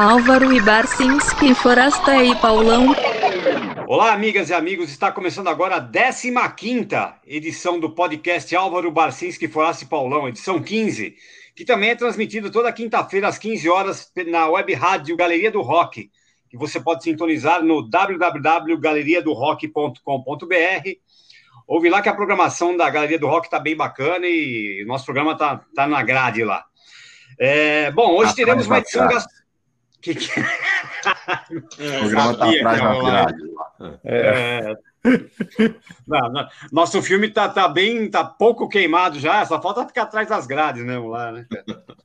Álvaro e Barcinski, Forasta e Paulão. Olá, amigas e amigos. Está começando agora a 15 edição do podcast Álvaro Barcinski, Forasta e Paulão, edição 15, que também é transmitido toda quinta-feira às 15 horas na web rádio Galeria do Rock, que você pode sintonizar no www.galeriadorock.com.br. Ouve lá que a programação da Galeria do Rock está bem bacana e o nosso programa está tá na grade lá. É, bom, hoje ah, teremos uma edição. Que que... É, o programa está atrás da grade. É. Não, não. Nosso filme tá, tá bem, tá pouco queimado já, só falta ficar atrás das grades mesmo lá, né?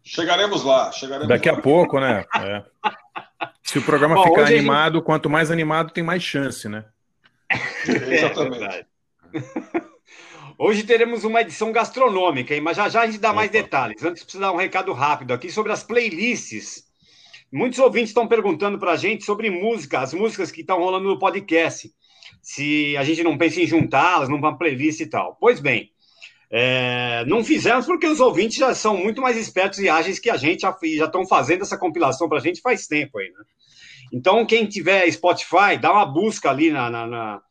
Chegaremos lá, chegaremos Daqui lá. a pouco, né? É. Se o programa Bom, ficar animado, gente... quanto mais animado, tem mais chance, né? Exatamente. Hoje teremos uma edição gastronômica, mas já já a gente dá Opa. mais detalhes. Antes, preciso dar um recado rápido aqui sobre as playlists. Muitos ouvintes estão perguntando para a gente sobre música, as músicas que estão rolando no podcast. Se a gente não pensa em juntá-las numa playlist e tal. Pois bem, é, não fizemos porque os ouvintes já são muito mais espertos e ágeis que a gente, já estão fazendo essa compilação para a gente faz tempo aí, né? Então, quem tiver Spotify, dá uma busca ali na, na, na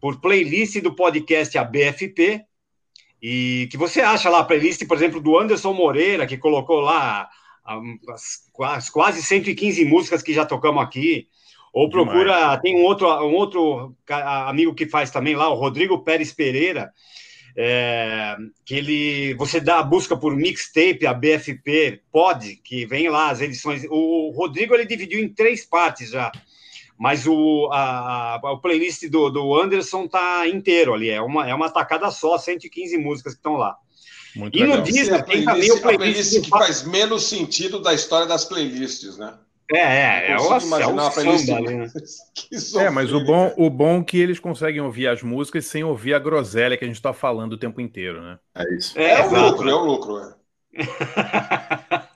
por playlist do podcast ABFP, e que você acha lá a playlist, por exemplo, do Anderson Moreira, que colocou lá as, as quase 115 músicas que já tocamos aqui. Ou procura, Demais. tem um outro, um outro amigo que faz também lá, o Rodrigo Pérez Pereira, é, que ele, você dá a busca por mixtape, a BFP Pod, que vem lá as edições. O Rodrigo ele dividiu em três partes já. Mas o, a, a, o playlist do, do Anderson tá inteiro ali, é uma, é uma tacada só, 115 músicas que estão lá. Muito e legal. no é tem também o playlist, playlist que faz menos sentido da história das playlists, né? É, é, é, o, imaginar é o playlist, samba, né? é, mas o bom, o bom é que eles conseguem ouvir as músicas sem ouvir a groselha que a gente está falando o tempo inteiro, né? É isso. É, é o lucro, é o lucro, é.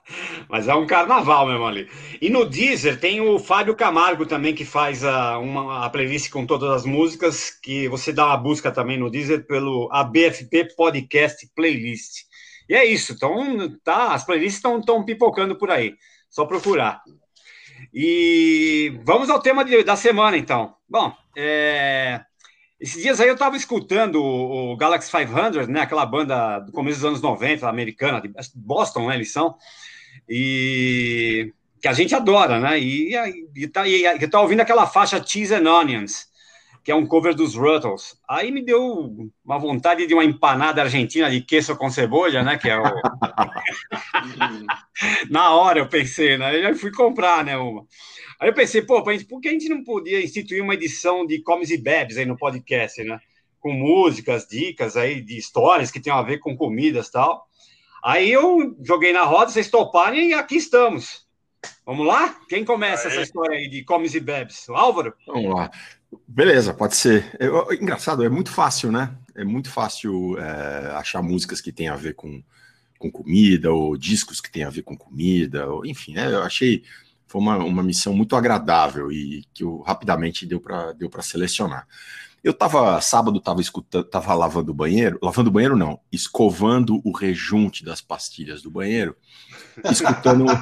Mas é um carnaval mesmo ali. E no Deezer tem o Fábio Camargo também, que faz a, uma, a playlist com todas as músicas, que você dá uma busca também no Deezer pelo ABFP Podcast Playlist. E é isso, então tá, as playlists estão pipocando por aí. Só procurar. E vamos ao tema de, da semana, então. Bom, é, esses dias aí eu estava escutando o, o, Galaxy 500, né, aquela banda do começo dos anos 90, americana, de Boston, né, eles são e que a gente adora, né? E, e, tá, e tá ouvindo aquela faixa Cheese and Onions, que é um cover dos Ruttles. Aí me deu uma vontade de uma empanada argentina de queijo com cebola, né? Que é o... Na hora eu pensei, né? Eu fui comprar, né? Uma. Aí eu pensei, pô, por que a gente não podia instituir uma edição de Comes e Bebes aí no podcast, né? Com músicas, dicas aí de histórias que tem a ver com comidas e tal. Aí eu joguei na roda, vocês toparem e aqui estamos. Vamos lá? Quem começa essa história aí de comes e bebes? O Álvaro? Vamos lá. Beleza, pode ser. Engraçado, é muito fácil, né? É muito fácil é, achar músicas que tem a ver com, com comida, ou discos que tem a ver com comida, ou, enfim, né? Eu achei foi uma, uma missão muito agradável e que eu rapidamente deu para deu selecionar. Eu tava, sábado, tava escutando, tava lavando o banheiro, lavando o banheiro não, escovando o rejunte das pastilhas do banheiro, escutando.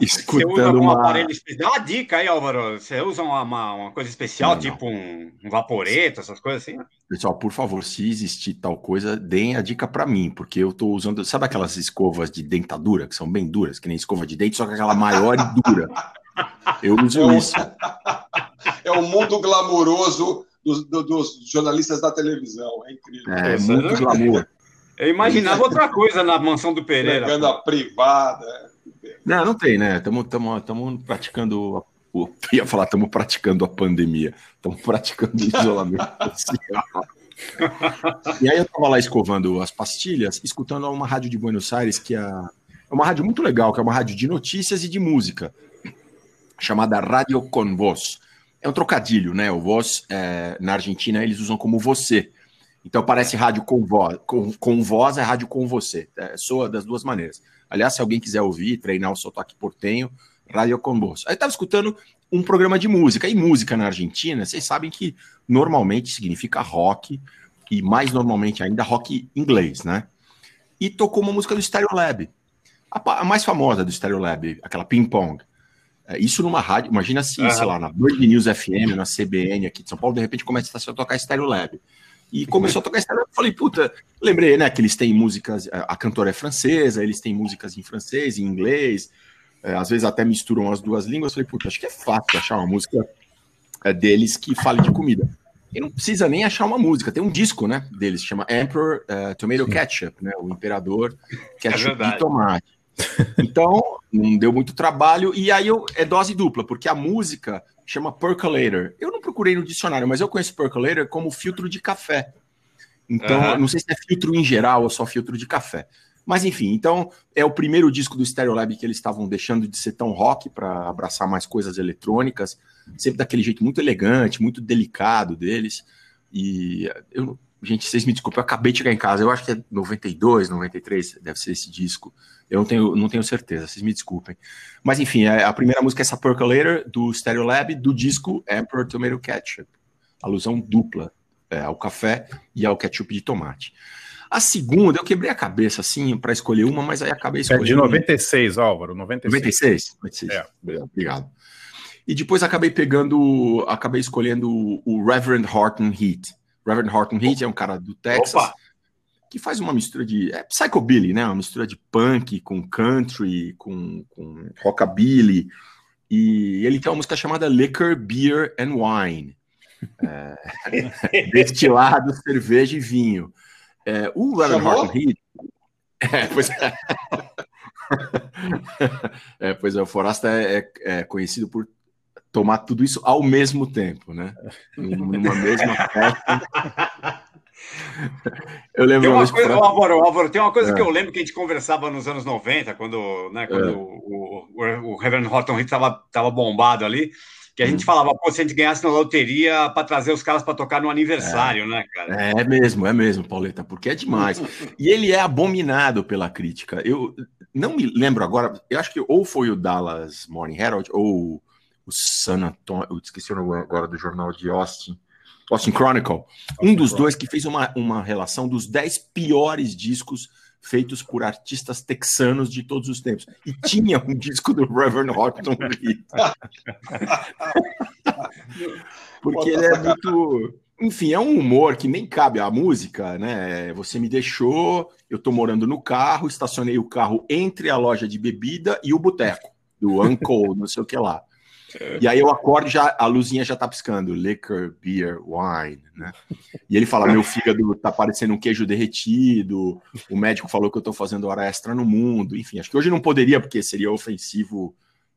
escutando uma... aparelho especial. Dá uma dica aí, Álvaro. Você usa uma, uma, coisa especial, não, tipo não. Um, um vaporeto, essas coisas assim? Pessoal, por favor, se existir tal coisa, deem a dica para mim, porque eu tô usando. Sabe aquelas escovas de dentadura, que são bem duras, que nem escova de dente, só que aquela maior e dura. Eu uso isso. É o mundo glamouroso dos, dos, jornalistas da televisão. É incrível. É, é muito glamour. Eu imaginava outra coisa na mansão do Pereira. Pegando a privada. Não, não tem, né? Estamos praticando. Eu ia falar, estamos praticando a pandemia. Estamos praticando o isolamento social. e aí eu estava lá escovando as pastilhas, escutando uma rádio de Buenos Aires, que é, é uma rádio muito legal, que é uma rádio de notícias e de música chamada Radio Con Voz. É um trocadilho, né? O voz, é, na Argentina, eles usam como você. Então parece rádio com voz. Com, com voz é rádio com você. É, soa das duas maneiras. Aliás, se alguém quiser ouvir, treinar o sotaque portenho, Radio com voz. Aí eu estava escutando um programa de música. E música na Argentina, vocês sabem que normalmente significa rock, e mais normalmente ainda rock inglês, né? E tocou uma música do Stereo Lab. a, a mais famosa do Stereolab, aquela Ping Pong. É, isso numa rádio, imagina se, Aham. sei lá, na Band News FM, na CBN aqui de São Paulo, de repente começa a tocar Stereolab. E começou a tocar eu falei, puta, lembrei, né, que eles têm músicas, a cantora é francesa, eles têm músicas em francês, em inglês, é, às vezes até misturam as duas línguas. Falei, puta, acho que é fácil achar uma música é, deles que fale de comida. E não precisa nem achar uma música, tem um disco, né, deles, chama Emperor eh, Tomato Ketchup, né, o Imperador Ketchup verdade. de tomate. Então, não deu muito trabalho, e aí eu, é dose dupla, porque a música chama Percolator. Eu não procurei no dicionário, mas eu conheço Percolator como filtro de café. Então, Aham. não sei se é filtro em geral ou só filtro de café. Mas enfim, então é o primeiro disco do Stereolab que eles estavam deixando de ser tão rock para abraçar mais coisas eletrônicas, sempre daquele jeito muito elegante, muito delicado deles. E eu, gente, vocês me desculpem, eu acabei de chegar em casa, eu acho que é 92, 93, deve ser esse disco. Eu não tenho, não tenho certeza, vocês me desculpem. Mas enfim, a, a primeira música é essa Percolator do Stereolab, do disco Emperor Tomato Ketchup. Alusão dupla é, ao café e ao ketchup de tomate. A segunda, eu quebrei a cabeça assim para escolher uma, mas aí acabei É escolhendo. de 96, Álvaro, 96. 96? 96. É. Obrigado. E depois acabei pegando, acabei escolhendo o Reverend Horton Heat. Reverend Horton Heat é um cara do Texas Opa! que faz uma mistura de é psychobilly, né? Uma mistura de punk com country, com, com rockabilly. E ele tem uma música chamada Liquor, Beer and Wine. É, destilado, cerveja e vinho. É, o Reverend? Horton Heat. É, pois é. É, pois é, o Forasta é- é conhecido por tomar tudo isso ao mesmo tempo, né? Numa mesma festa. Eu lembro Tem uma coisa, Forasta- Álvaro, Álvaro, tem uma coisa É. que eu lembro que a gente conversava nos anos 90, quando, né, quando É. o, o, o Reverend Horton Heat estava tava bombado ali, que a Hum. gente falava, pô, se a gente ganhasse na loteria para trazer os caras para tocar no aniversário, né, cara? É mesmo, é mesmo, Pauleta, porque é demais. E ele é abominado pela crítica. Eu não me lembro agora, eu acho que ou foi o Dallas Morning Herald ou o San Antonio, eu esqueci o nome agora do jornal de Austin, Austin Chronicle, um dos dois que fez uma, uma relação dos 10 piores discos feitos por artistas texanos de todos os tempos. E tinha um disco do Reverend Horton. Porque ele é muito. Enfim, é um humor que nem cabe à música, né? Você me deixou, eu tô morando no carro, estacionei o carro entre a loja de bebida e o boteco, do Uncle, não sei o que lá. E aí eu acordo e já a luzinha já tá piscando, liquor, beer, wine, né? E ele fala: meu fígado tá parecendo um queijo derretido, o médico falou que eu tô fazendo hora extra no mundo, enfim, acho que hoje não poderia, porque seria ofensivo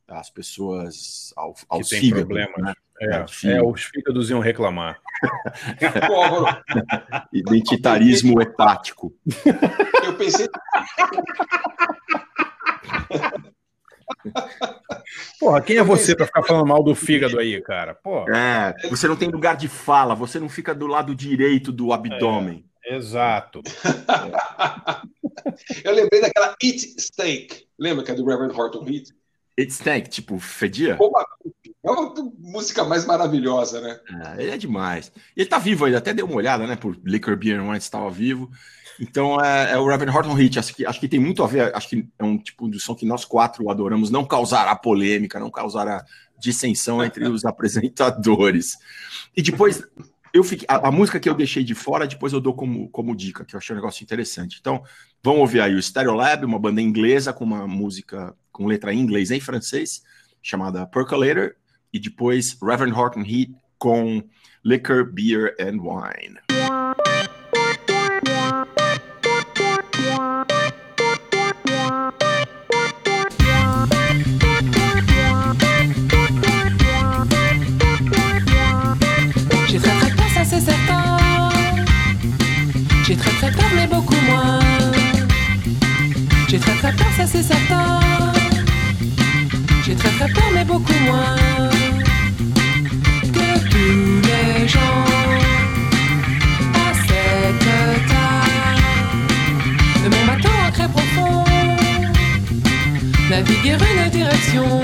às pessoas, ao, aos tem fígados, problemas. né? É, Sim. é, os fígados iam reclamar. Identitarismo hepático. eu pensei, Porra, quem é você pra ficar falando mal do fígado aí, cara? Pô, É, você não tem lugar de fala, você não fica do lado direito do abdômen. exato. eu lembrei daquela Eat Steak. Lembra que é do Reverend Horton Heat? It's tank, tipo, fedia. Uma- É uma música mais maravilhosa, né? É, ele é demais. Ele tá vivo ainda, até deu uma olhada, né? Por Liquor Beer Wine estava vivo. Então é, é o Reverend Horton Heat. Acho que, acho que tem muito a ver. Acho que é um tipo de som que nós quatro adoramos. Não causará polêmica, não causará dissensão entre os apresentadores. E depois, eu fiquei, a, a música que eu deixei de fora, depois eu dou como, como dica, que eu achei um negócio interessante. Então, vamos ouvir aí o Stereolab, uma banda inglesa com uma música com letra em inglês e em francês, chamada Percolator. E depois Reverend Horton Heat com Liquor, Beer and Wine. J'ai très très peur, mais beaucoup moins. J'ai très très peur, ça c'est certain. J'ai très très peur, mais beaucoup moins. Que tous les gens à cette table mon bateau ancré profond naviguer une direction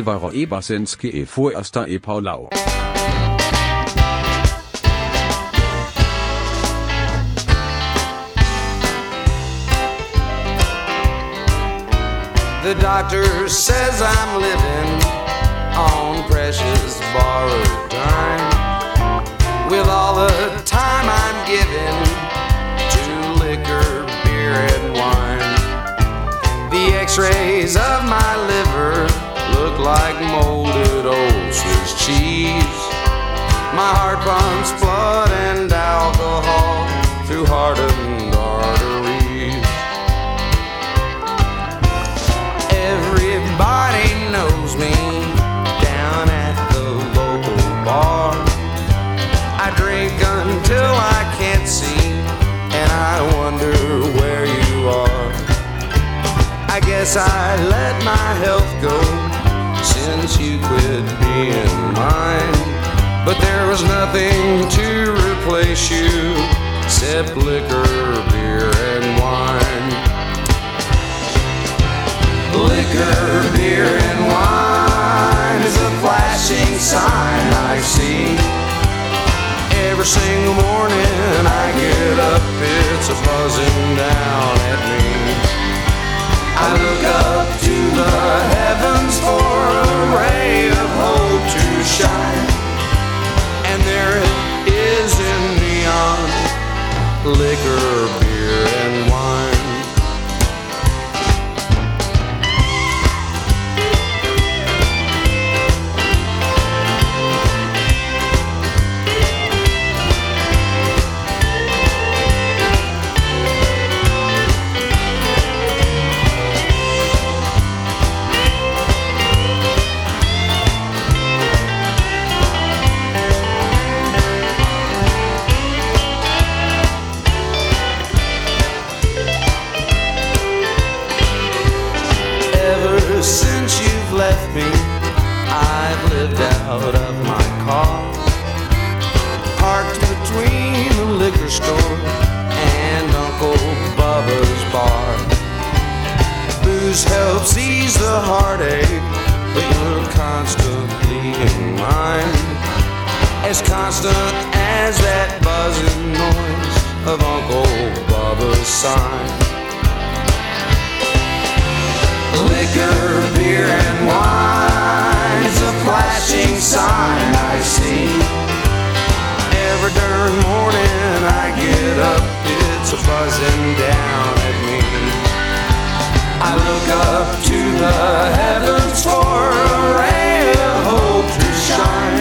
Alvaro. The doctor says I'm living on precious borrowed time. With all the time I'm given to liquor, beer, and wine. The x rays of like molded old Swiss cheese. My heart pumps blood and alcohol through hardened arteries. Everybody knows me down at the local bar. I drink until I can't see, and I wonder where you are. I guess I let my health go since you quit being mine. But there was nothing to replace you except liquor, beer, and wine. Liquor, beer, and wine is a flashing sign I see. Every single morning I get up, it's a buzzing down at me. Liquor, beer, and wine. Booze helps ease the heartache, but you're constantly in mind. As constant as that buzzing noise of Uncle Bubba's sign. Liquor, beer, and wine is a flashing sign I see. Every darn morning I get up, it's a buzzing down. I look up to the heavens for a hope to shine.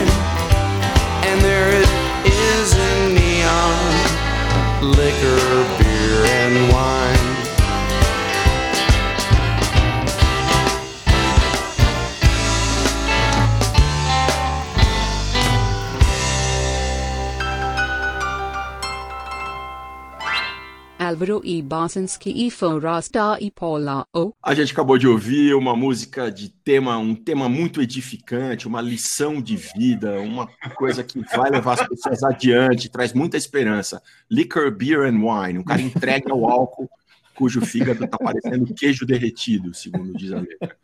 E Bosanski e Forasta e Paula. A gente acabou de ouvir uma música de tema, um tema muito edificante, uma lição de vida, uma coisa que vai levar as pessoas adiante, traz muita esperança. Liquor, beer and wine. Um cara entregue ao álcool cujo fígado tá parecendo queijo derretido, segundo diz a letra.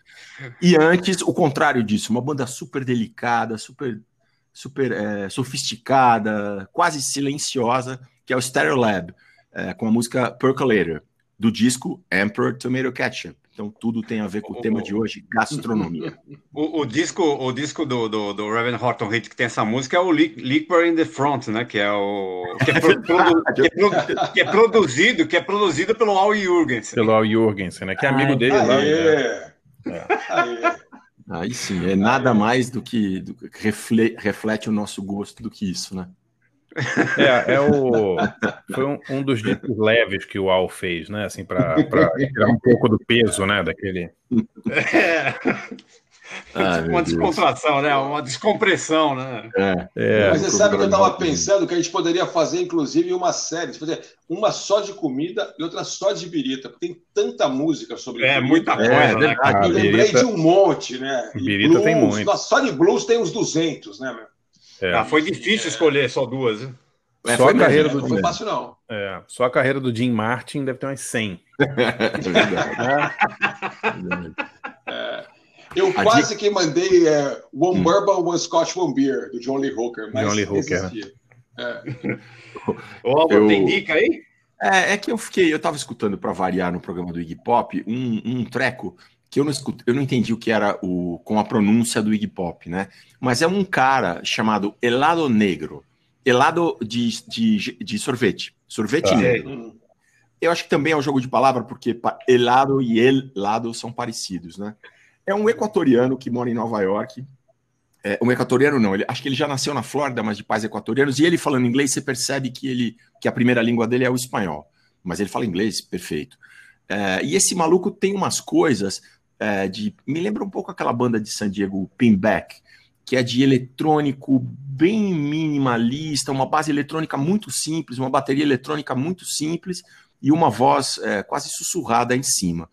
E antes, o contrário disso, uma banda super delicada, super, super é, sofisticada, quase silenciosa, que é o Stereolab, é, com a música Percolator, do disco Emperor Tomato Ketchup. Então tudo tem a ver com o tema de hoje, gastronomia. O, o disco, o disco do, do, do Reverend Horton Heat que tem essa música é o Li- Liquor in the Front, né? Que é o que é, pro- produ- que é pro- que é produzido, que é produzido pelo Al Jurgensen. Pelo Al Jorgensen, né? Que é amigo Ai, dele lá. Aê! Aê! Aí sim, é nada mais do que, do que refle- reflete o nosso gosto do que isso, né? É, é o. Foi um, um dos discos leves que o Al fez, né? Assim, pra tirar um pouco do peso, né? Daquele. É. Ai, meu uma Deus. descontração, né? Uma descompressão, né? É, É, Mas você sabe que eu estava pensando que a gente poderia fazer, inclusive, uma série, fazer uma só de comida e outra só de birita, porque tem tanta música sobre É, comida. muita É, coisa, né? verdade. cara? Eu lembrei birita- de um monte, né? E Birita tem blues, muito. nossa, só de blues tem uns 200, né, meu? É. Ah, foi difícil escolher só duas. né? É, Só a carreira mesmo, Não do foi fácil, não. É, só a carreira do Jim Martin deve ter umas 100. É verdade, né? é. Eu A quase que mandei é, One Bourbon, One Scotch, One Beer, do John Lee Hooker, mas John Lee Hooker, né? Ô, Álvaro, Eu- tem dica aí? É, é que eu fiquei, eu tava escutando para variar no programa do Iggy Pop um, um treco que eu não escutei, eu não entendi o que era o com a pronúncia do Iggy Pop, né? Mas é um cara chamado Helado Negro, helado de, de, de sorvete, sorvete Tá. negro. Hum. Eu acho que também é um jogo de palavra porque helado e helado são parecidos, né? É um equatoriano que mora em Nova York. É, um equatoriano não, ele, acho que ele já nasceu na Flórida, mas de pais equatorianos. E ele falando inglês, você percebe que ele que a primeira língua dele é o espanhol. Mas ele fala inglês, perfeito. É, e esse maluco tem umas coisas é, de. Me lembra um pouco aquela banda de San Diego, Pinback, que é de eletrônico bem minimalista, uma base eletrônica muito simples, uma bateria eletrônica muito simples e uma voz é, quase sussurrada em cima.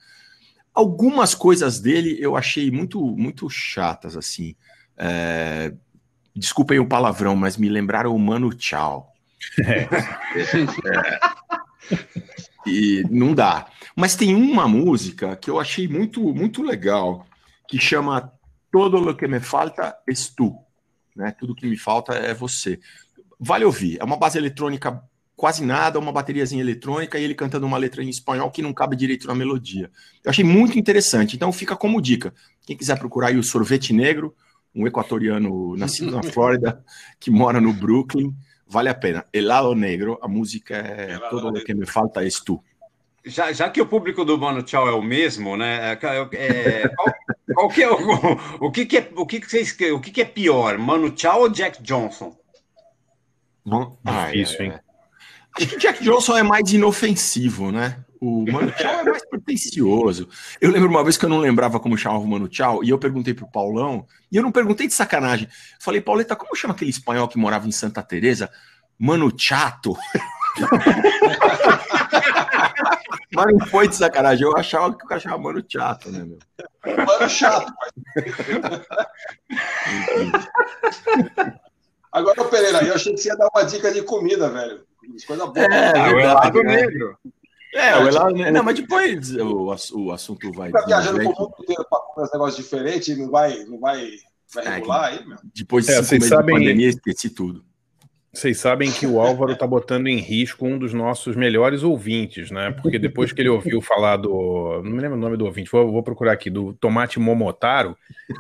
Algumas coisas dele eu achei muito, muito chatas, assim. É, desculpem o palavrão, mas me lembraram o Mano Tchau. É, e não dá. Mas tem uma música que eu achei muito, muito legal, que chama Todo lo que me falta es tu. Né? Tudo que me falta é você. Vale ouvir. É uma base eletrônica quase nada, uma bateriazinha eletrônica e ele cantando uma letra em espanhol que não cabe direito na melodia. Eu achei muito interessante. Então fica como dica. Quem quiser procurar aí o Sorvete Negro, um equatoriano nascido na Flórida, que mora no Brooklyn, vale a pena. Helado Negro, a música é Todo lo Negro. que me falta es tu. Já, já que o público do Mano Tchau é o mesmo, né? é, é, qual, qual que é o, o que, que é o que, que vocês o que, que é pior, Mano Tchau ou Jack Johnson? Bom, Difícil, ah, é, hein? é. Acho que o Jack Johnson é mais inofensivo, né? O Mano Tchau é mais pretencioso. Eu lembro uma vez que eu não lembrava como chamava o Mano Tchau, e eu perguntei pro Paulão, e eu não perguntei de sacanagem. Falei, Pauleta, como chama aquele espanhol que morava em Santa Teresa? Mano Chato. Mas não foi de sacanagem, eu achava que o cara chamava Mano Chato, né, meu? Mano, chato. Agora, Pereira, eu achei que você ia dar uma dica de comida, velho. Coisa boa. É, Ah, o Helado né? Negro. É, o Helado, não, mas depois o, o assunto vai. Fica viajando pro mundo inteiro pra comer uns negócios diferentes e não vai, não vai, vai É, regular aí, meu. Depois de É, cinco vocês meses de sabem- pandemia, esqueci tudo. Vocês sabem que o Álvaro tá botando em risco um dos nossos melhores ouvintes, né? Porque depois que ele ouviu falar do. Não me lembro o nome do ouvinte, vou, vou procurar aqui, do Tomate Momotaro.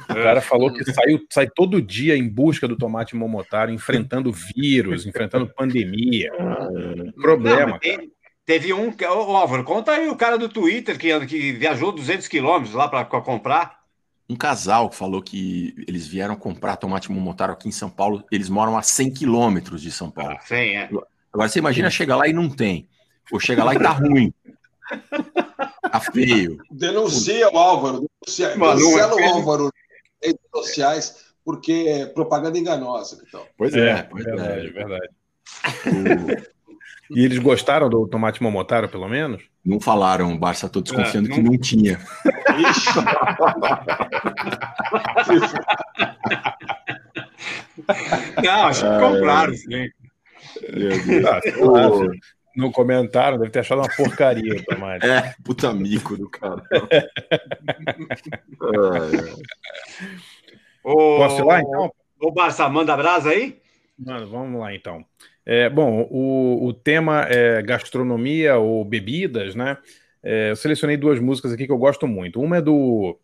O cara falou que saiu, sai todo dia em busca do Tomate Momotaro, enfrentando vírus, enfrentando pandemia. Não, Problema. tem- teve um. Ô, Álvaro, conta aí o cara do Twitter que, que viajou 200 quilômetros lá para comprar. Um casal que falou que eles vieram comprar tomate momotaro aqui em São Paulo. Eles moram a 100 quilômetros de São Paulo. Sim, é. Agora você imagina chegar lá e não tem. Ou chega lá e tá ruim. Tá feio. Denuncia o Álvaro, denuncia, cancela é- o Álvaro nas redes sociais, porque é propaganda enganosa. Então. Pois É, é, pois verdade, é. verdade. E eles gostaram do Tomate Momotaro, pelo menos? Não falaram, o Barça, tô desconfiando É, que não tinha. Ixi. Não, acho que compraram, sim. Meu Deus. Ah, no comentário, deve ter achado uma porcaria o tomate. É, puta mico do cara. Ô, Posso ir lá, então? Ô, Barça, manda brasa aí? Mano, vamos lá então. É, bom, o, o tema é gastronomia ou bebidas, né? É, eu selecionei duas músicas aqui que eu gosto muito. Uma é do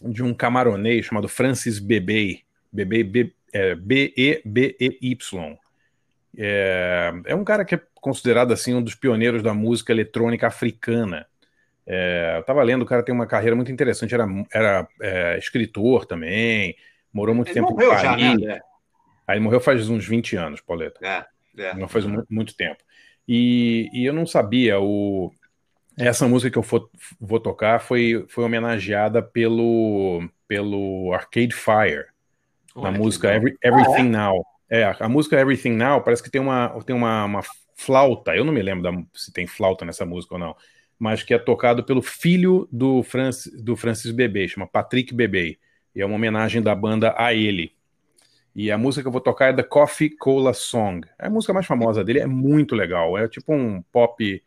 de um camaronês chamado Francis Bebey, Bebey B, é, B-E-B-E-Y. É, é um cara que é considerado assim um dos pioneiros da música eletrônica africana. É, eu tava lendo, o cara tem uma carreira muito interessante, era, era é, escritor também, morou muito Ele tempo morreu em já, Paris. né, André? Aí ele morreu faz uns 20 anos, Pauleta. É, é. Não faz muito, muito tempo. E, e eu não sabia, o, essa música que eu for- vou tocar foi, foi homenageada pelo, pelo Arcade Fire, na Olha que música. Every- Everything Now. É, a música Everything Now parece que tem uma, tem uma, uma flauta, eu não me lembro da- se tem flauta nessa música ou não, mas que é tocado pelo filho do, Francis, do Francis Bebê, chama Patrick Bebê, e é uma homenagem da banda a ele. E a música que eu vou tocar é The Coffee Cola Song. É a música mais famosa dele, é muito legal. É tipo um pop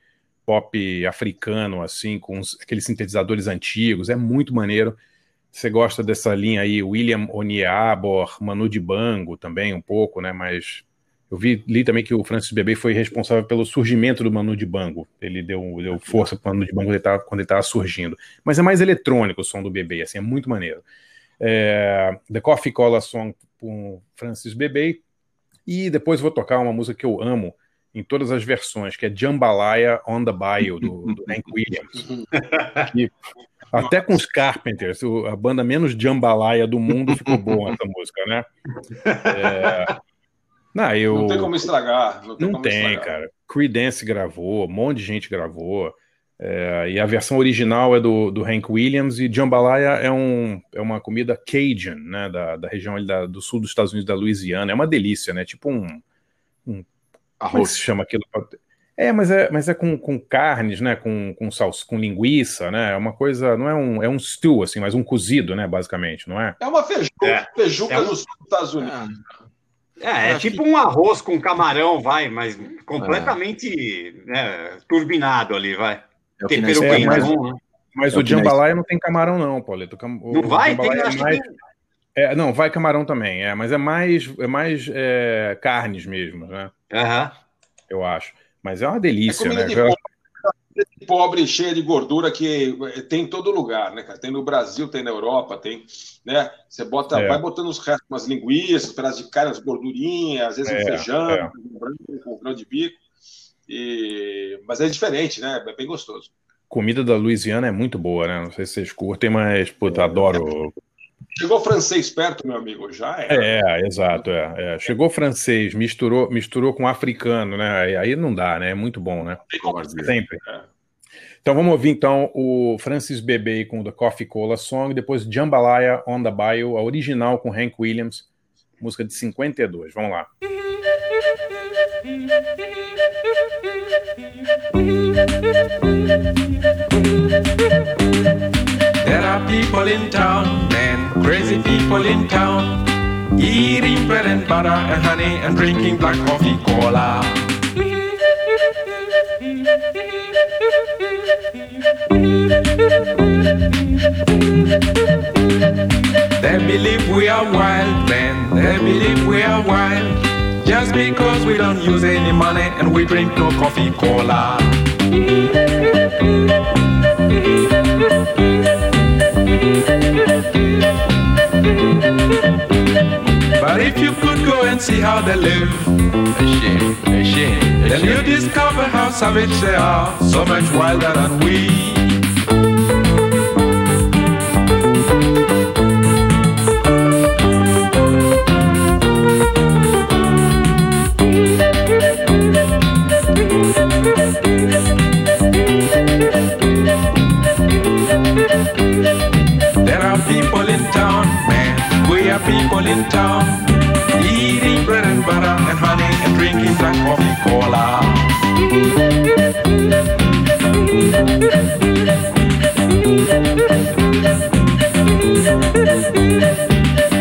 pop africano, assim, com aqueles sintetizadores antigos. É muito maneiro. Você gosta dessa linha aí, William Oniabor, Manu Dibango também, um pouco, né? Mas eu vi, li também que o Francis Bebê foi responsável pelo surgimento do Manu Dibango. Ele deu, deu força para o Manu Dibango quando ele estava surgindo. Mas é mais eletrônico o som do Bebê, assim, é muito maneiro. É, The Coffee Cola Song com Francis Bebê. E depois vou tocar uma música que eu amo em todas as versões, que é Jambalaya on the Bayou, do, do Hank Williams. Que até com os Carpenters, a banda menos jambalaya do mundo, ficou boa essa música, né? É, Não, eu... Não tem como estragar. Não tem, Não como tem, estragar. cara. Creedence gravou, um monte de gente gravou. É, e a versão original é do, do Hank Williams e jambalaya é, um, é uma comida Cajun, né, da, da região ali da- do sul dos Estados Unidos, da Louisiana. É uma delícia, né? Tipo um, é que Arroz. se chama aquilo? É, mas é, mas é com, com carnes, né? Com, com salsa, com linguiça, né? É uma coisa, não é um, é um stew, assim, mas um cozido, né? Basicamente, não é? É uma feijuca, É. feijuca É um- nos Estados Unidos. É, é tipo um arroz com camarão, vai, mas completamente né, turbinado ali, vai. É o que Tempero É, bem mas- bom, né? Mas É o o que jambalaya não tem camarão, não, Pauleto. O Não vai? Tem, é acho que mais- tem. É, não, vai camarão também, é, mas é mais, é mais é, carnes mesmo, né? Aham. Eu acho. Mas é uma É delícia, né? de pobre, pobre, cheia de gordura que tem em todo lugar, né, cara? Tem no Brasil, tem na Europa, tem, né? Você bota, É. vai botando os restos, umas linguiças, pedaços de carne, as gordurinhas, às vezes É, um feijão, é. um branco, um grão de bico. E... Mas é diferente, né? É bem gostoso. Comida da Louisiana é muito boa, né? Não sei se vocês curtem, mas, puta, adoro. Chegou francês perto, meu amigo, já é. É, exato, é, é. Chegou francês, misturou, misturou com africano, né? Aí- não dá, né? É muito bom, né? Sempre. É. Então vamos ouvir então o Francis Bebê com The Coffee Cola Song, depois Jambalaya on the Bayou, a original com Hank Williams, música de 52. Vamos lá. There are people in town, man, crazy people in town, eating bread and butter and honey and drinking black coffee cola. They believe we are wild, man. They believe we are wild. Just because we don't use any money and we drink no coffee cola. But if you could go and see how they live, then you discover how savage they are, so much wilder than we. People in town. Eating bread and butter and honey and drinking black coffee cola.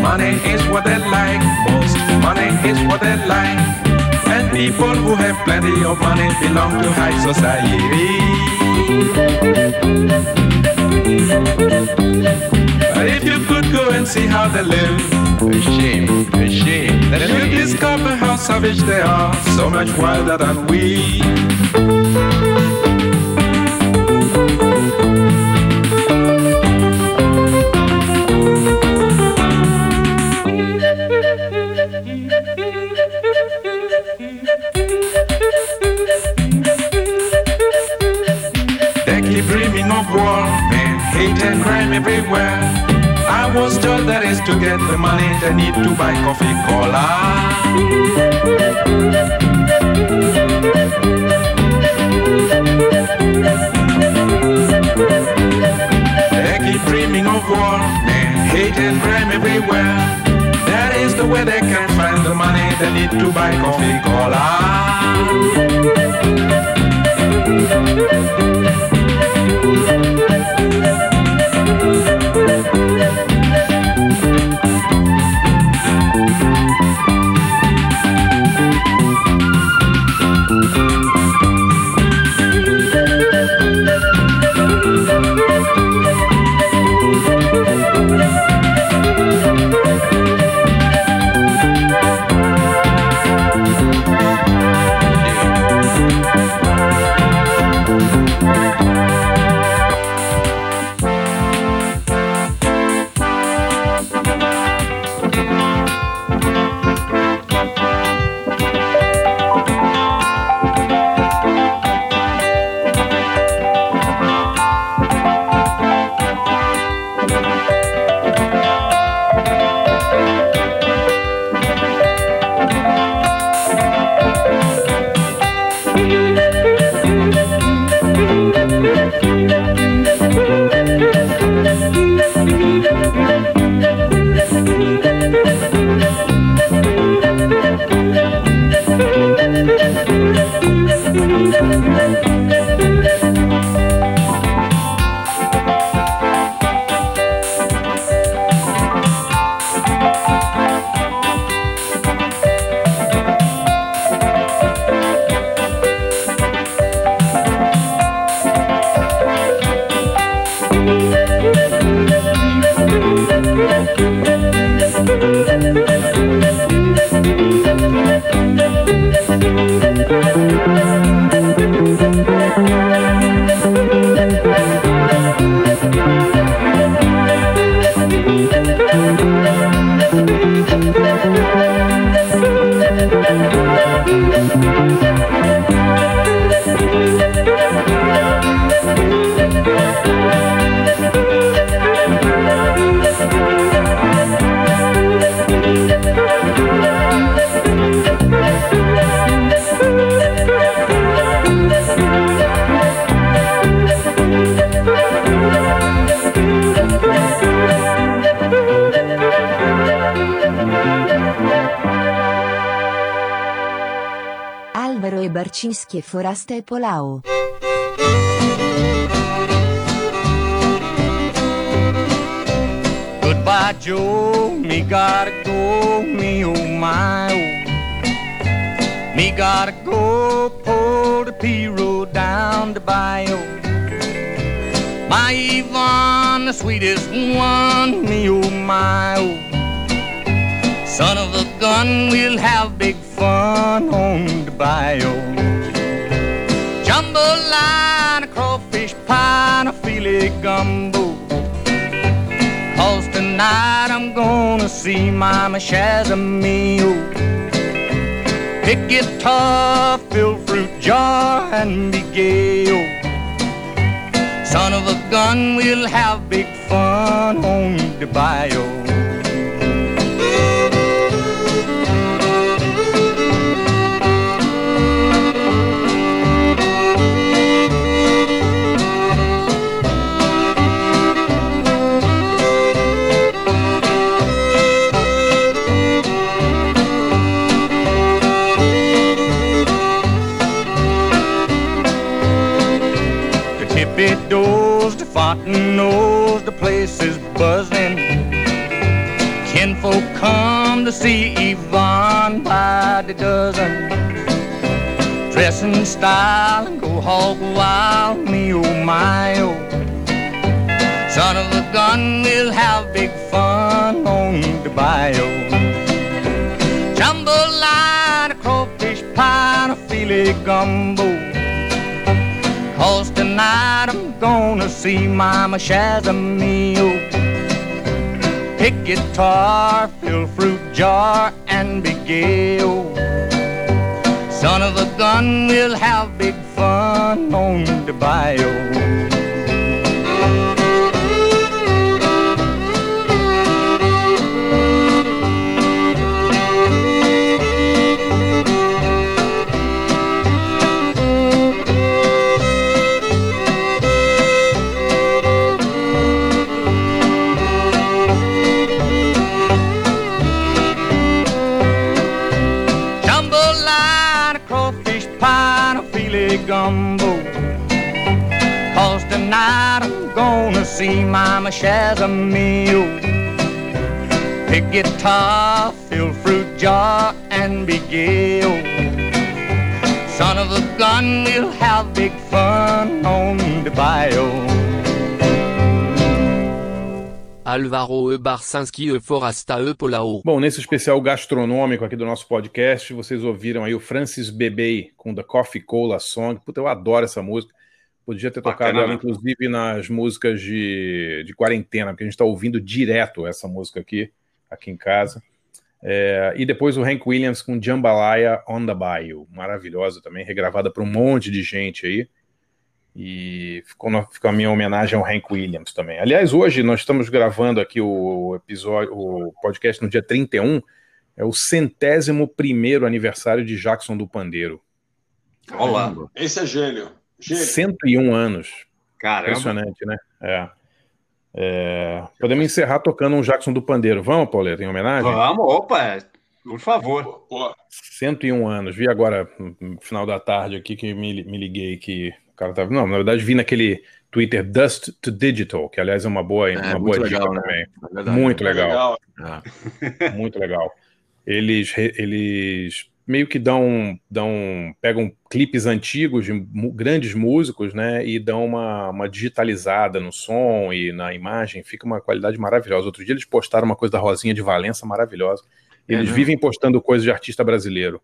Money is what they like most. Money is what they like. And people who have plenty of money belong to high society. But if you could go and see how they live, a shame, a shame, then you'll discover how savage they are, so much wilder than we. Everywhere. I was told that is to get the money they need to buy coffee cola. They keep dreaming of war and hate and crime everywhere. That is the way they can find the money they need to buy coffee Alvaro E Polao. Goodbye, Joe. Me gotta go. Me oh my oh. Me gotta go. Pull the P road down the bayou. My Yvonne, the sweetest one. Me oh my oh. Son of a gun, we'll have big fun on the bayou. Jambalaya, a crawfish pie, and a filet gumbo. Cause tonight I'm gonna see Mama Shazamio. Pick guitar, fill fruit jar, and be gay. Son of a gun, we'll have big fun on the bayou. Doors, knows the place is buzzing. Kinfolk come to see Yvonne by the dozen. Dress in style and go hog wild, me oh my oh. Son of a gun, we'll have big fun on the bayou. Jambalaya, crawfish pie, and a filet gumbo. Cause tonight gonna see Mama Shazamio. Pick guitar, fill fruit jar, and be gay. Son of a gun, we'll have big fun on the bayou. See Mama. Pick guitar, fill fruit jar, and be. Son of a gun, we'll have big fun on the bayou. Alvaro E. Barcinski E. Forasta E. Polao. Bom, nesse especial gastronômico aqui do nosso podcast, vocês ouviram aí o Francis Bebey com The Coffee Cola Song. Puta, eu adoro essa música. Podia ter tocado Bacana, ela, né? inclusive, nas músicas de, de quarentena, porque a gente está ouvindo direto essa música aqui, aqui em casa. É, e depois o Hank Williams com Jambalaya on the Bayou. Maravilhosa também, regravada por um monte de gente aí. E ficou, no- ficou a minha homenagem ao Hank Williams também. Aliás, hoje nós estamos gravando aqui o episódio, o podcast no dia 31, é o centésimo primeiro aniversário de Jackson do Pandeiro. Olá. Esse é gênio. Gênio. 101 anos. Caramba. Impressionante, né? É. É, Podemos encerrar tocando um Jackson do Pandeiro. Vamos, Pauleta, em homenagem? Vamos, opa, por favor. 101 anos. Vi agora, no final da tarde aqui, que me, me liguei que o cara tava. Não, na verdade, vi naquele Twitter Dust to Digital, que aliás é uma boa, uma muito boa legal, dica né? também. É verdade. muito É legal. legal. muito legal. Eles, eles meio que dão, dão pegam clipes antigos de grandes músicos, né, e dão uma, uma digitalizada no som e na imagem, fica uma qualidade maravilhosa. Outro dia eles postaram uma coisa da Rosinha de Valença maravilhosa. É Eles mesmo? vivem postando coisas de artista brasileiro.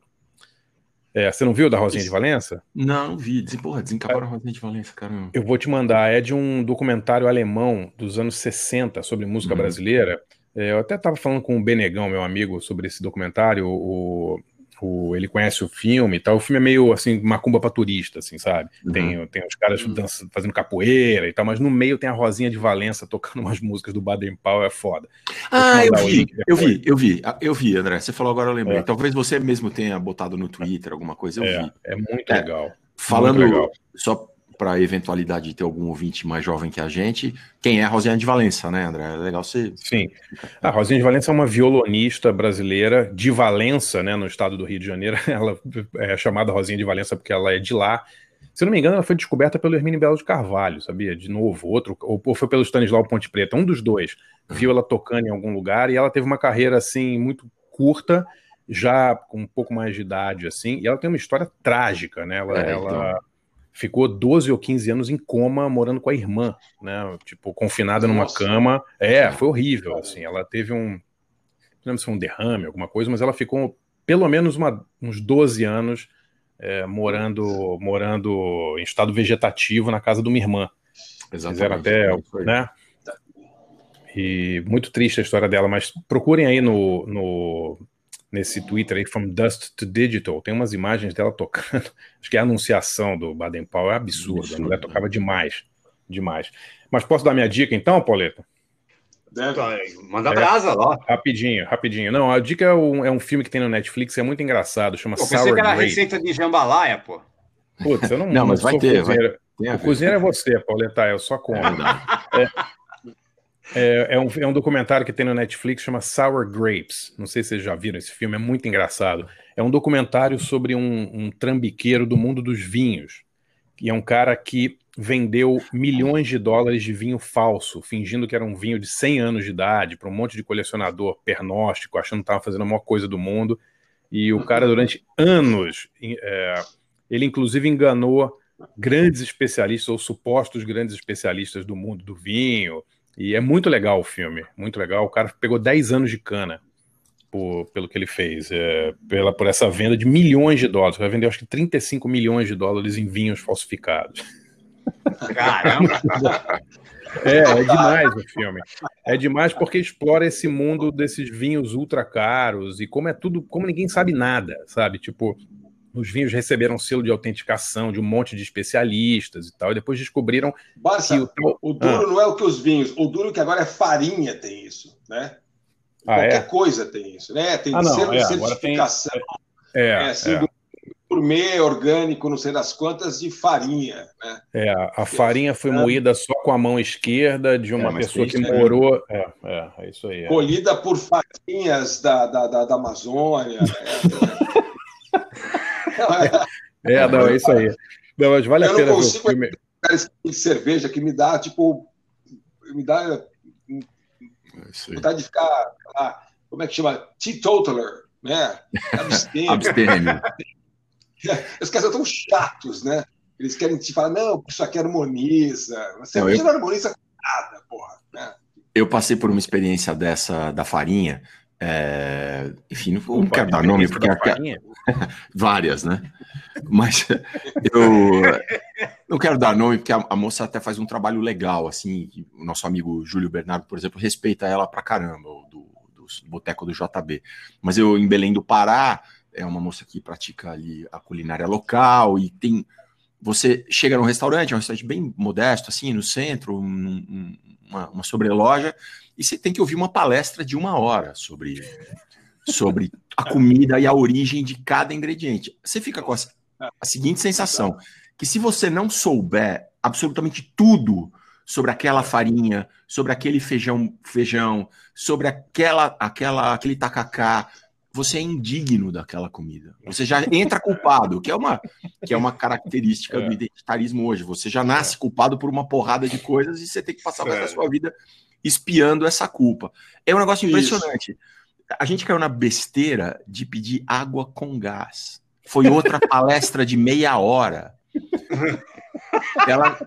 É, você não viu da Rosinha de Valença? Não, não vi. Porra, desencaparam a Rosinha de Valência, caramba. Eu vou te mandar, é de um documentário alemão dos anos 60 sobre música Uhum. brasileira. É, eu até estava falando com o Benegão, meu amigo, sobre esse documentário. O, o- ele conhece o filme e tal. O filme é meio assim, macumba para turista, assim, sabe? Uhum. Tem, tem os caras dança- fazendo capoeira e tal, mas no meio tem a Rosinha de Valença tocando umas músicas do Baden Powell, é foda. Ah, eu o vi, eu vi, eu vi, ah, eu vi, André. Você falou agora, eu lembrei. É. Talvez você mesmo tenha botado no Twitter alguma coisa, eu É, vi. é muito É, legal. Falando, Muito legal. só para eventualidade de ter algum ouvinte mais jovem que a gente, quem é a Rosiane de Valença, né, André? É legal você. Sim. A Rosinha de Valença é uma violonista brasileira de Valença, né, no estado do Rio de Janeiro. Ela é chamada Rosinha de Valença porque ela é de lá. Se não me engano, ela foi descoberta pelo Hermínio Belo de Carvalho, sabia? De novo, outro, ou ou foi pelo Stanislau Ponte Preta, um dos dois. Viu ela tocando em algum lugar e ela teve uma carreira assim muito curta, já com um pouco mais de idade assim, e ela tem uma história trágica, né? Ela, É, ela então. Ficou 12 ou 15 anos em coma morando com a irmã, né? Tipo, confinada numa Nossa. cama. É, foi horrível, assim. Ela teve um, não lembro se foi um derrame, alguma coisa, mas ela ficou pelo menos uma- uns 12 anos é, morando, morando em estado vegetativo na casa de uma irmã. Fizeram até, né? E muito triste a história dela, mas procurem aí no, no nesse Twitter aí, From Dust to Digital, tem umas imagens dela tocando. Acho que é a anunciação do Baden Powell é absurda. A mulher tocava demais, demais. Mas posso dar minha dica então, Pauleta? Manda brasa lá. Rapidinho, rapidinho. Não, a dica é um, é um filme que tem no Netflix, é muito engraçado, chama Pô, pensei Sour que era a Grapes. receita de jambalaya, pô. Putz, eu não, Não, mas vai sou ter, vai- cozinheiro. a o cozinheiro é você, Pauleta, eu só como. É, é, é um, é um documentário que tem no Netflix, chama Sour Grapes. Não sei se vocês já viram esse filme, é muito engraçado. É um documentário sobre um, um trambiqueiro do mundo dos vinhos. E é um cara que vendeu milhões de dólares de vinho falso, fingindo que era um vinho de 100 anos de idade, para um monte de colecionador pernóstico, achando que estava fazendo a maior coisa do mundo. E o cara, durante anos, é, Ele, inclusive, enganou grandes especialistas ou supostos grandes especialistas do mundo do vinho. E é muito legal o filme, muito legal. O cara pegou 10 anos de cana por- pelo que ele fez, é, pela, por essa venda de milhões de dólares. Vai vender, acho que 35 milhões de dólares em vinhos falsificados. Caramba! É, é demais o filme. É demais porque explora esse mundo desses vinhos ultra caros e como é tudo, como ninguém sabe nada, sabe? Tipo, os vinhos receberam selo de autenticação de um monte de especialistas e tal, e depois descobriram Barça, que o tal- o duro Ah. não é o que os vinhos, o duro que agora é farinha tem isso, né? Ah, Qualquer é? coisa tem isso, né? Tem Ah, não, selo é, de agora tem- certificação, É, é, assim, é. do gourmet orgânico, não sei das quantas, de farinha, né? É, a- farinha foi moída só com a mão esquerda de uma É, mas pessoa que morou. É, é, é isso aí. é. Colhida por farinhas da, da, da, da Amazônia. Né? É, não, é isso aí. Não, mas vale a Eu pena não ver o consigo tipo de cerveja que me dá, tipo, me dá vontade de ficar, lá, como é que chama? Teetotaler, né? Abstêmio. Abstêmio. Os caras são tão chatos, né? Eles querem te falar, não, isso aqui harmoniza. Você Não, não, eu- não harmoniza com nada, porra. Né? Eu passei por uma experiência dessa da farinha. É, Enfim, não, não Opa, quero dar nome, porque a- várias, né? Mas eu não quero dar nome, porque a, a moça até faz um trabalho legal, assim. O nosso amigo Júlio Bernardo, por exemplo, respeita ela pra caramba, o do, do Boteco do JB. Mas eu, em Belém do Pará, é uma moça que pratica ali a culinária local e tem. Você chega num restaurante, é um restaurante bem modesto, assim, no centro, um- um- uma, uma sobreloja, e você tem que ouvir uma palestra de uma hora sobre, sobre a comida e a origem de cada ingrediente. Você fica com a, a seguinte sensação: que se você não souber absolutamente tudo sobre aquela farinha, sobre aquele feijão, feijão, sobre aquela, aquela, aquele tacacá, você é indigno daquela comida. Você já entra culpado, que é uma, que é uma característica do identitarismo hoje. Você já nasce culpado por uma porrada de coisas e você tem que passar o resto da sua vida espiando essa culpa. É um negócio Isso. impressionante. A gente caiu na besteira de pedir água com gás. Foi outra palestra de meia hora. Ela,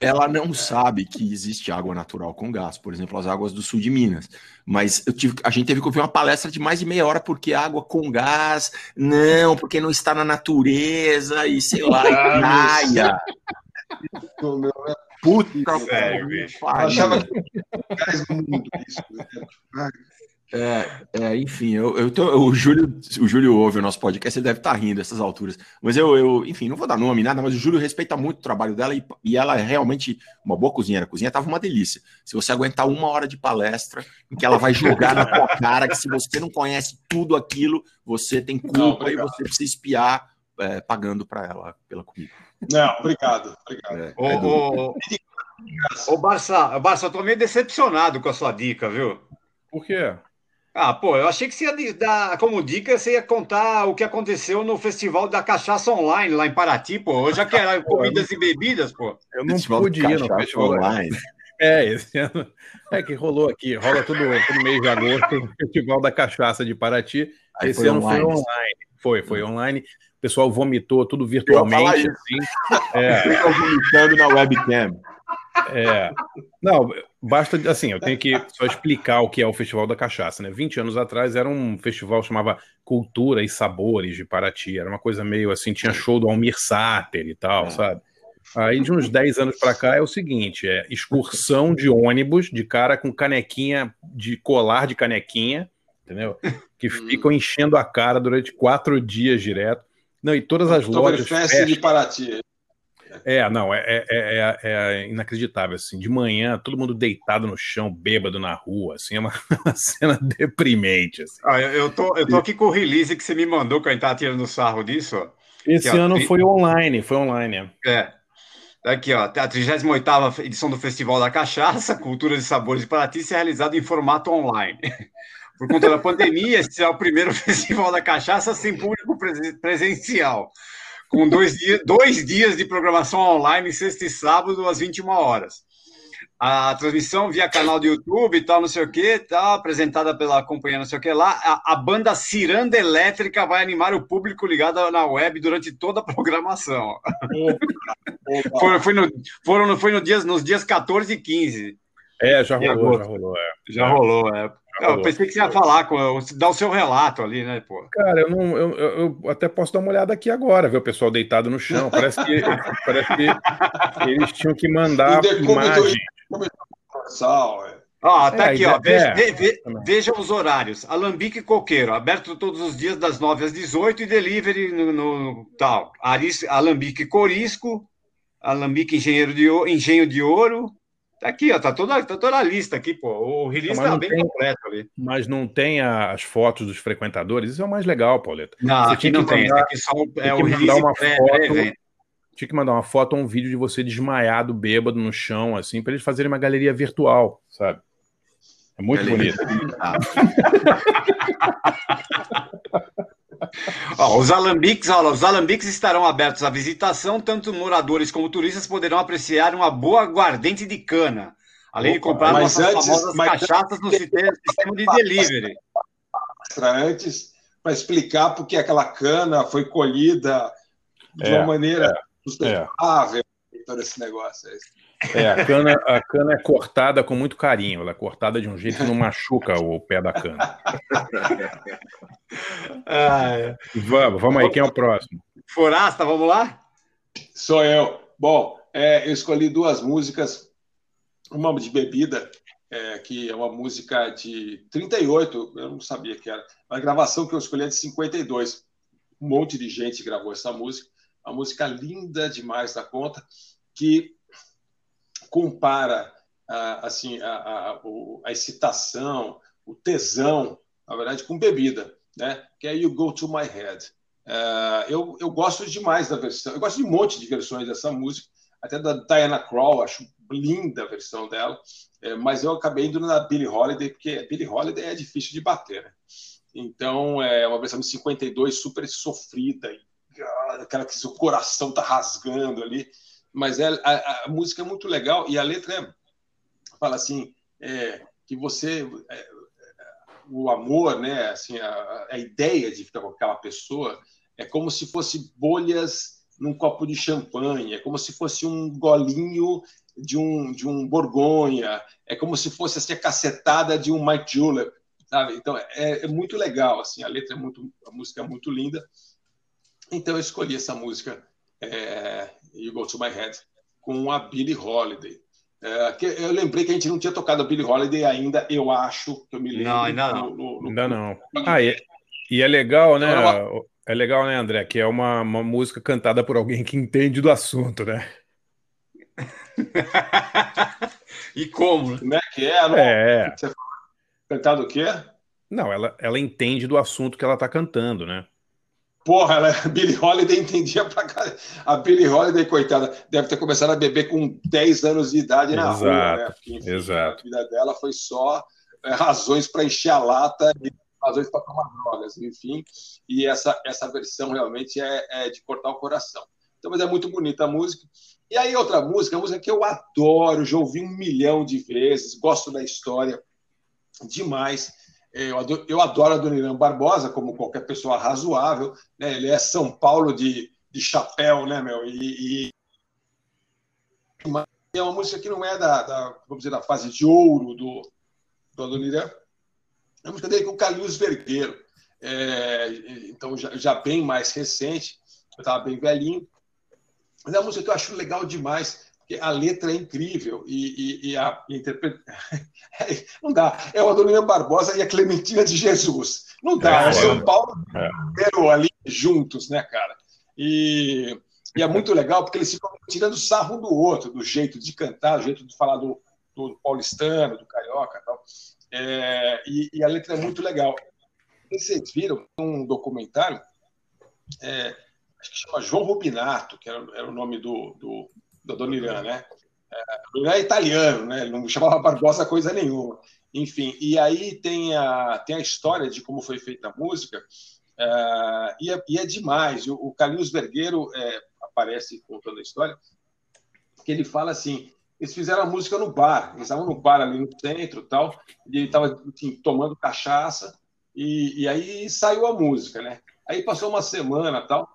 ela não sabe que existe água natural com gás, por exemplo, as águas do sul de Minas. Mas tive, a gente teve que ouvir uma palestra de mais de meia hora porque água com gás, não, porque não está na natureza e sei lá, e praia. No meu- Puta que bicho. Achava que lugares do mundo isso. né? É, é, enfim, eu, eu tô- o, Júlio, o Júlio ouve o nosso podcast, ele deve estar rindo dessas alturas. Mas eu, eu, enfim, não vou dar nome, nada, mas o Júlio respeita muito o trabalho dela e, e ela é realmente uma boa cozinheira. A cozinha tava uma delícia. Se você aguentar uma hora de palestra, em que ela vai jogar na tua cara que se você não conhece tudo aquilo, você tem Não, culpa e obrigado. você precisa espiar é, pagando para ela pela comida. Não, obrigado, obrigado. É, Ô, é duro. ô, ô, Barça, Barça, eu tô meio decepcionado com a sua dica, viu? Por quê? Ah, pô, eu achei que você ia dar como dica, você ia contar o que aconteceu no Festival da Cachaça Online lá em Paraty, pô. Eu já que era comidas e bebidas, pô. Eu não Festival pude ir no festival online. É, esse ano. É que rolou aqui, rola todo, todo mês de agosto o Festival da Cachaça de Paraty. Aí esse foi ano foi online. online. Foi, foi online. O pessoal vomitou tudo virtualmente. Assim. É, vomitando na webcam. é. Não, basta, assim, eu tenho que só explicar o que é o Festival da Cachaça, né? 20 anos atrás era um festival que chamava Cultura e Sabores de Paraty. Era uma coisa meio assim, tinha show do Almir Sater e tal, É. sabe? Aí de uns 10 anos pra cá é o seguinte, é excursão de ônibus de cara com canequinha, de colar de canequinha, entendeu? Que ficam enchendo a cara durante quatro dias direto. Não, e todas as lojas fecham. de Paraty. É, não, é, é, é, é inacreditável, assim, de manhã, todo mundo deitado no chão, bêbado na rua, assim, é uma, uma cena deprimente, assim. Ah, eu, tô, eu tô aqui com o release que você me mandou, que a gente tava tirando sarro disso, ó. Esse Aqui, ó, ano tri- foi online, foi online, é. É. Aqui, ó, a 38ª edição do Festival da Cachaça, Culturas e Sabores de Paraty, se é realizado em formato online. Por conta da pandemia, este é o primeiro Festival da Cachaça sem público presen- presencial, com dois, dias, dois dias de programação online, sexta e sábado, às 21 horas. a transmissão via canal do YouTube e tal, não sei o que, tá apresentada pela companhia não sei o que lá. A, a, banda Ciranda Elétrica vai animar o público ligado na web durante toda a programação. foi, foi, no, foram, foi no dias, nos dias 14 e 15. É, já rolou, já rolou. É. Já rolou, é. Eu pensei que você ia falar, dar o seu relato ali, né, pô? Cara, eu, não, eu, eu, até posso dar uma olhada aqui agora, ver o pessoal deitado no chão. Parece que, parece que eles tinham que mandar imagem. Ó, tá é, aqui, ó. Veja, é. ve, veja, os horários. Alambique Coqueiro, aberto todos os dias das 9 às 18 e delivery no, no tal. Aris, Alambique Corisco, Alambique Engenheiro de, Engenho de Ouro, Tá aqui, ó, tá toda, tá toda a lista aqui, pô. O release tá bem tem, completo ali. Mas não tem as fotos dos frequentadores, isso é o mais legal, Pauleta. Não, você aqui não tem. Mandar, aqui só é o release uma pré, foto, pré Tinha que mandar uma foto ou um vídeo de você desmaiado, bêbado no chão, assim, para eles fazerem uma galeria virtual, sabe? É muito galeria bonito. Ó, os alambiques, ó, os alambiques estarão abertos à visitação, tanto moradores como turistas poderão apreciar uma boa aguardente de cana, além Opa, de comprar nossas antes, famosas cachaças antes, no sistema, de delivery. Antes, para explicar porque aquela cana foi colhida de é, uma maneira é, sustentável, é. todo esse negócio. É é, a cana, a cana é cortada com muito carinho. Ela é cortada de um jeito que não machuca o pé da cana. Ah, é. Vamos, vamos aí, quem é o próximo? Forasta, vamos lá? Sou eu. Bom, é, eu escolhi duas músicas. Uma de bebida, é, que é uma música de 38, eu não sabia que era. A gravação que eu escolhi é de 52. Um monte de gente gravou essa música. Uma música linda demais da conta, que compara assim a, a, a, excitação, o tesão, na verdade, com bebida, né? Que é You Go to My Head. Uh, eu, eu gosto demais da versão, eu gosto de um monte de versões dessa música, até da Diana Krall, acho linda a versão dela, é, mas eu acabei indo na Billie Holiday, porque Billie Holiday é difícil de bater, né? Então, é uma versão de 52 super sofrida, aquela que seu coração tá rasgando ali mas é, a, a, música é muito legal e a letra é, fala assim é, que você é, o amor, né, assim a, a, ideia de ficar com aquela pessoa é como se fosse bolhas num copo de champanhe, é como se fosse um golinho de um de um borgonha, é como se fosse assim, a cacetada de um Mike Julep, sabe? Então é, é muito legal assim, a letra é muito a música é muito linda. Então eu escolhi essa música é, You Go To My Head, com a Billie Holiday. É, que eu lembrei que a gente não tinha tocado a Billie Holiday ainda, eu acho, que eu me lembro. Não, ainda não. No, no, no... Ainda não. Ah, e, e, é legal, né? É legal, né, André? Que é uma, uma música cantada por alguém que entende do assunto, né? e como? Como é que é? Não? É. Você cantado o quê? Não, ela, ela entende do assunto que ela está cantando, né? Porra, ela, a Billie Holiday entendia pra caralho. A Billie Holiday, coitada, deve ter começado a beber com 10 anos de idade na exato, rua, né? Porque, enfim, exato. A vida dela foi só é, razões para encher a lata e razões para tomar drogas, enfim. E essa, essa versão realmente é, é, de cortar o coração. Então, mas é muito bonita a música. E aí, outra música, a música que eu adoro, já ouvi um milhão de vezes, gosto da história demais eu adoro, eu adoro Adoniran Barbosa, como qualquer pessoa razoável. Né? Ele é São Paulo de, de chapéu, né, meu? E, e... é uma música que não é da, da, vamos dizer, da fase de ouro do, do Adoniran. É uma música dele com o Carlos Vergueiro. É, então, já, já, bem mais recente. Eu estava bem velhinho. Mas é uma música que eu acho legal demais a letra é incrível e, e, e a interpretação. não dá. É o Adoniran Barbosa e a Clementina de Jesus. Não dá. É, é São Paulo é. ali juntos, né, cara? E, e, é muito legal porque eles ficam tirando sarro um do outro, do jeito de cantar, do jeito de falar do, do paulistano, do carioca e tal. É, e, e, a letra é muito legal. Vocês viram um documentário, é, acho que chama João Rubinato, que era, era o nome do, do do Adoniran, né? É, é italiano, né? Ele não chamava Barbosa coisa nenhuma. Enfim, e aí tem a, tem a história de como foi feita a música, é, e, é, e, é, demais. O, o Carlinhos Vergueiro é, aparece contando a história, que ele fala assim, eles fizeram a música no bar. Eles estavam no bar ali no centro tal, e ele estava assim, tomando cachaça, e, e aí saiu a música, né? Aí passou uma semana tal,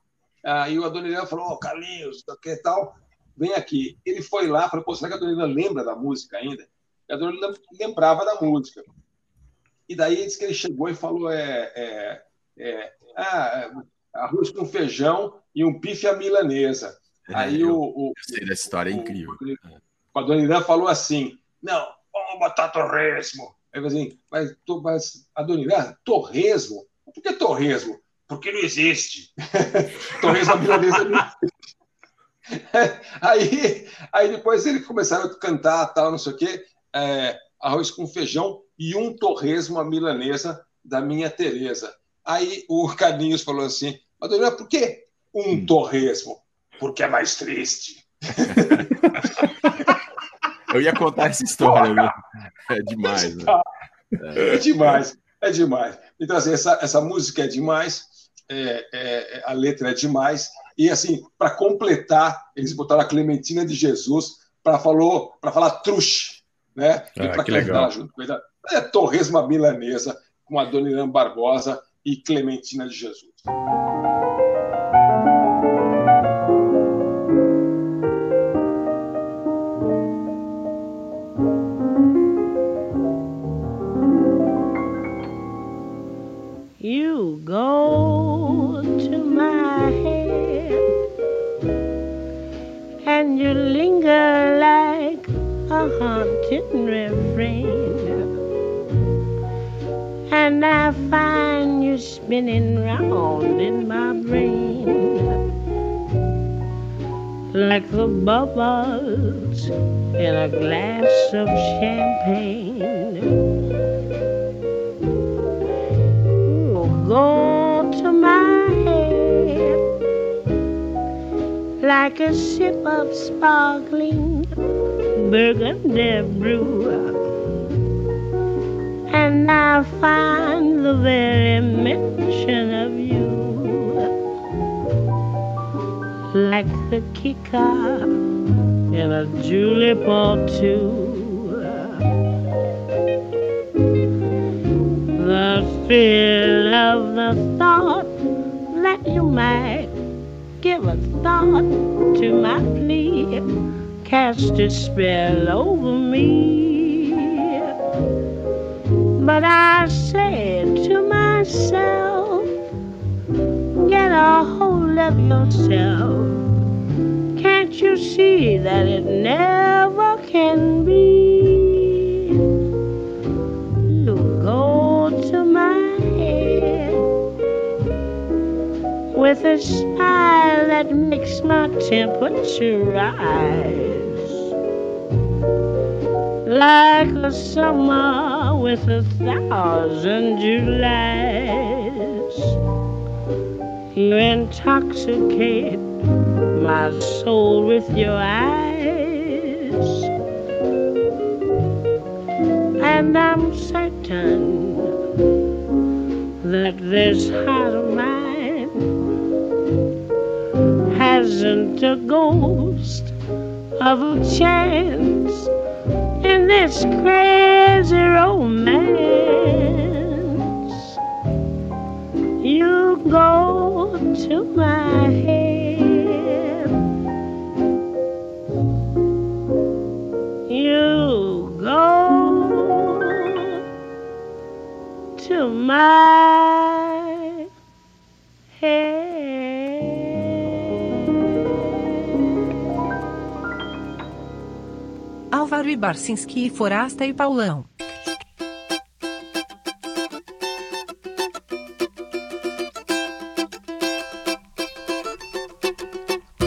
aí o Adoniran falou, ô, Carlinhos, que tal, vem aqui. Ele foi lá, falou, pô, será que a Adoniran lembra da música ainda? E a Adoniran lembrava da música. E daí disse que ele chegou e falou, é, é, é ah, arroz com feijão e um bife à milanesa. É, Aí eu- o, o, Eu sei dessa história, é incrível. o Adoniran falou assim: não, vamos botar torresmo. Aí eu assim, mas, mas Adoniran, torresmo? Por que torresmo? Porque não existe. torresmo à milanesa não existe. aí, aí depois eles começaram a cantar, tal, não sei o quê, é, arroz com feijão e um torresmo à milanesa da minha Tereza. Aí o Carlinhos falou assim, Adoniran, por que um torresmo? Porque é mais triste. Eu ia contar essa história, viu? É demais, né? É demais, é demais. Então, assim, essa, essa música é demais, é, é, a letra é demais, e assim, para completar, eles botaram a Clementina de Jesus para falou para falar truxe, né? Ah, para que legal. junto com ele. É Torresma Milanesa, com a Dona Irã Barbosa e Clementina de Jesus. You go haunting refrain. And I find you spinning round in my brain like the bubbles in a glass of champagne. You go to my head like a sip of sparkling burgundy er brew. And I find the very mention of you like the kicker in a julep or two. The thrill of the thought that you might give a thought to my plea cast a spell over me. But I said to myself, get a hold of yourself. Can't you see that it never can be? You go to my head with a smile that makes my temperature rise. Like a summer with a thousand Julys. You intoxicate my soul with your eyes. And I'm certain that this heart of mine hasn't a ghost of a chance in this crazy romance. You go to my head. You go to my E Barcinski e Forasta e Paulão.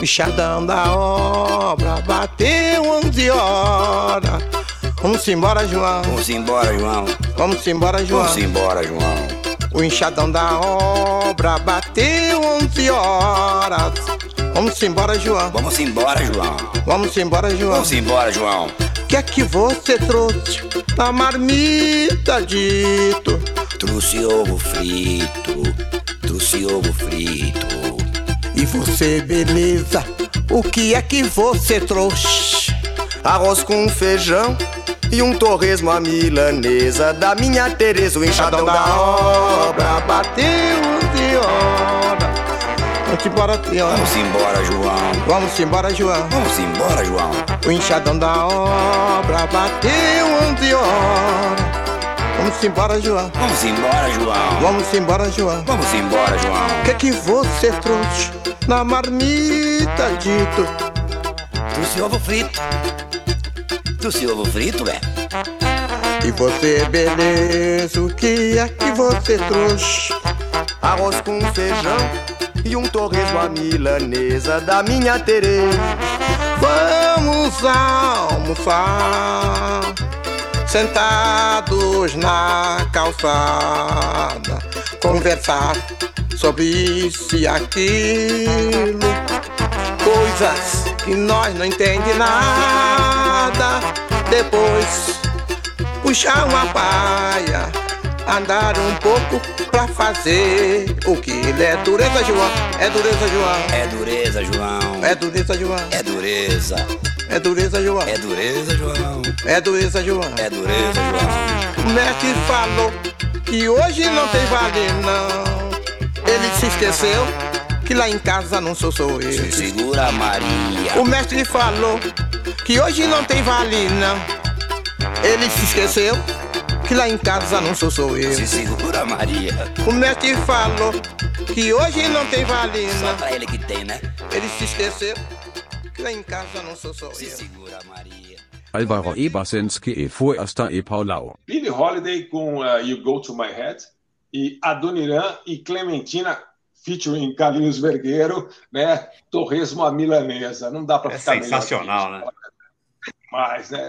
Bichadão da obra, bateu 11 horas. Vamos embora, João. Vamos embora, João. Vamos embora, João. Vamos embora, João. O enxadão da obra bateu 11 horas. Vamos embora, João. Vamos embora, João. Vamos embora, João. Vamos embora, João. O que é que você trouxe na marmita, dito? Trouxe ovo frito. Trouxe ovo frito. E você, beleza? O que é que você trouxe? arroz com feijão e um torresmo à milanesa da minha Tereza, o enxadão da obra bateu de hora. Vamos embora, João. Vamos embora, João. Vamos embora, João. Vamos embora, João. O enxadão da obra bateu 11 horas. Vamos embora, João. Vamos embora, João. Vamos embora, João. Vamos embora, João. O que que você trouxe na marmita, dito? Trouxe ovo frito. Trouxe ovo frito, velho. E você, beleza, o que é que você trouxe? Arroz com feijão e um torresmo à milanesa da minha Tereza. Vamos almoçar sentados na calçada, conversar sobre isso e aquilo, coisas que nós não entendemos nada. Depois puxar uma paia, andar um pouco pra fazer o que é dureza, João. É dureza, João. É dureza, João. É dureza, João. É dureza. É dureza, João. É dureza, João. É dureza, João. É dureza, João. O mestre falou que hoje não tem vale, não. Ele se esqueceu que lá em casa não sou sou eu. Se segura, Maria. O mestre falou que hoje não tem vale, não. Ele se esqueceu que lá em casa não sou sou eu. Se segura, Maria. O mestre falou que hoje não tem vale, Só pra ele que tem, né? Ele se esqueceu que lá em casa não sou sou Se eu. segura, Maria. Alvaro Ebersenske e Forrester e Paulau. Billie Holiday com uh, You Go To My Head e Adoniran e Clementina featuring Carlinhos Vergueiro, né? Torresmo à milanesa. Não dá para É ficar melhor sensacional, isso. né? Mas, né?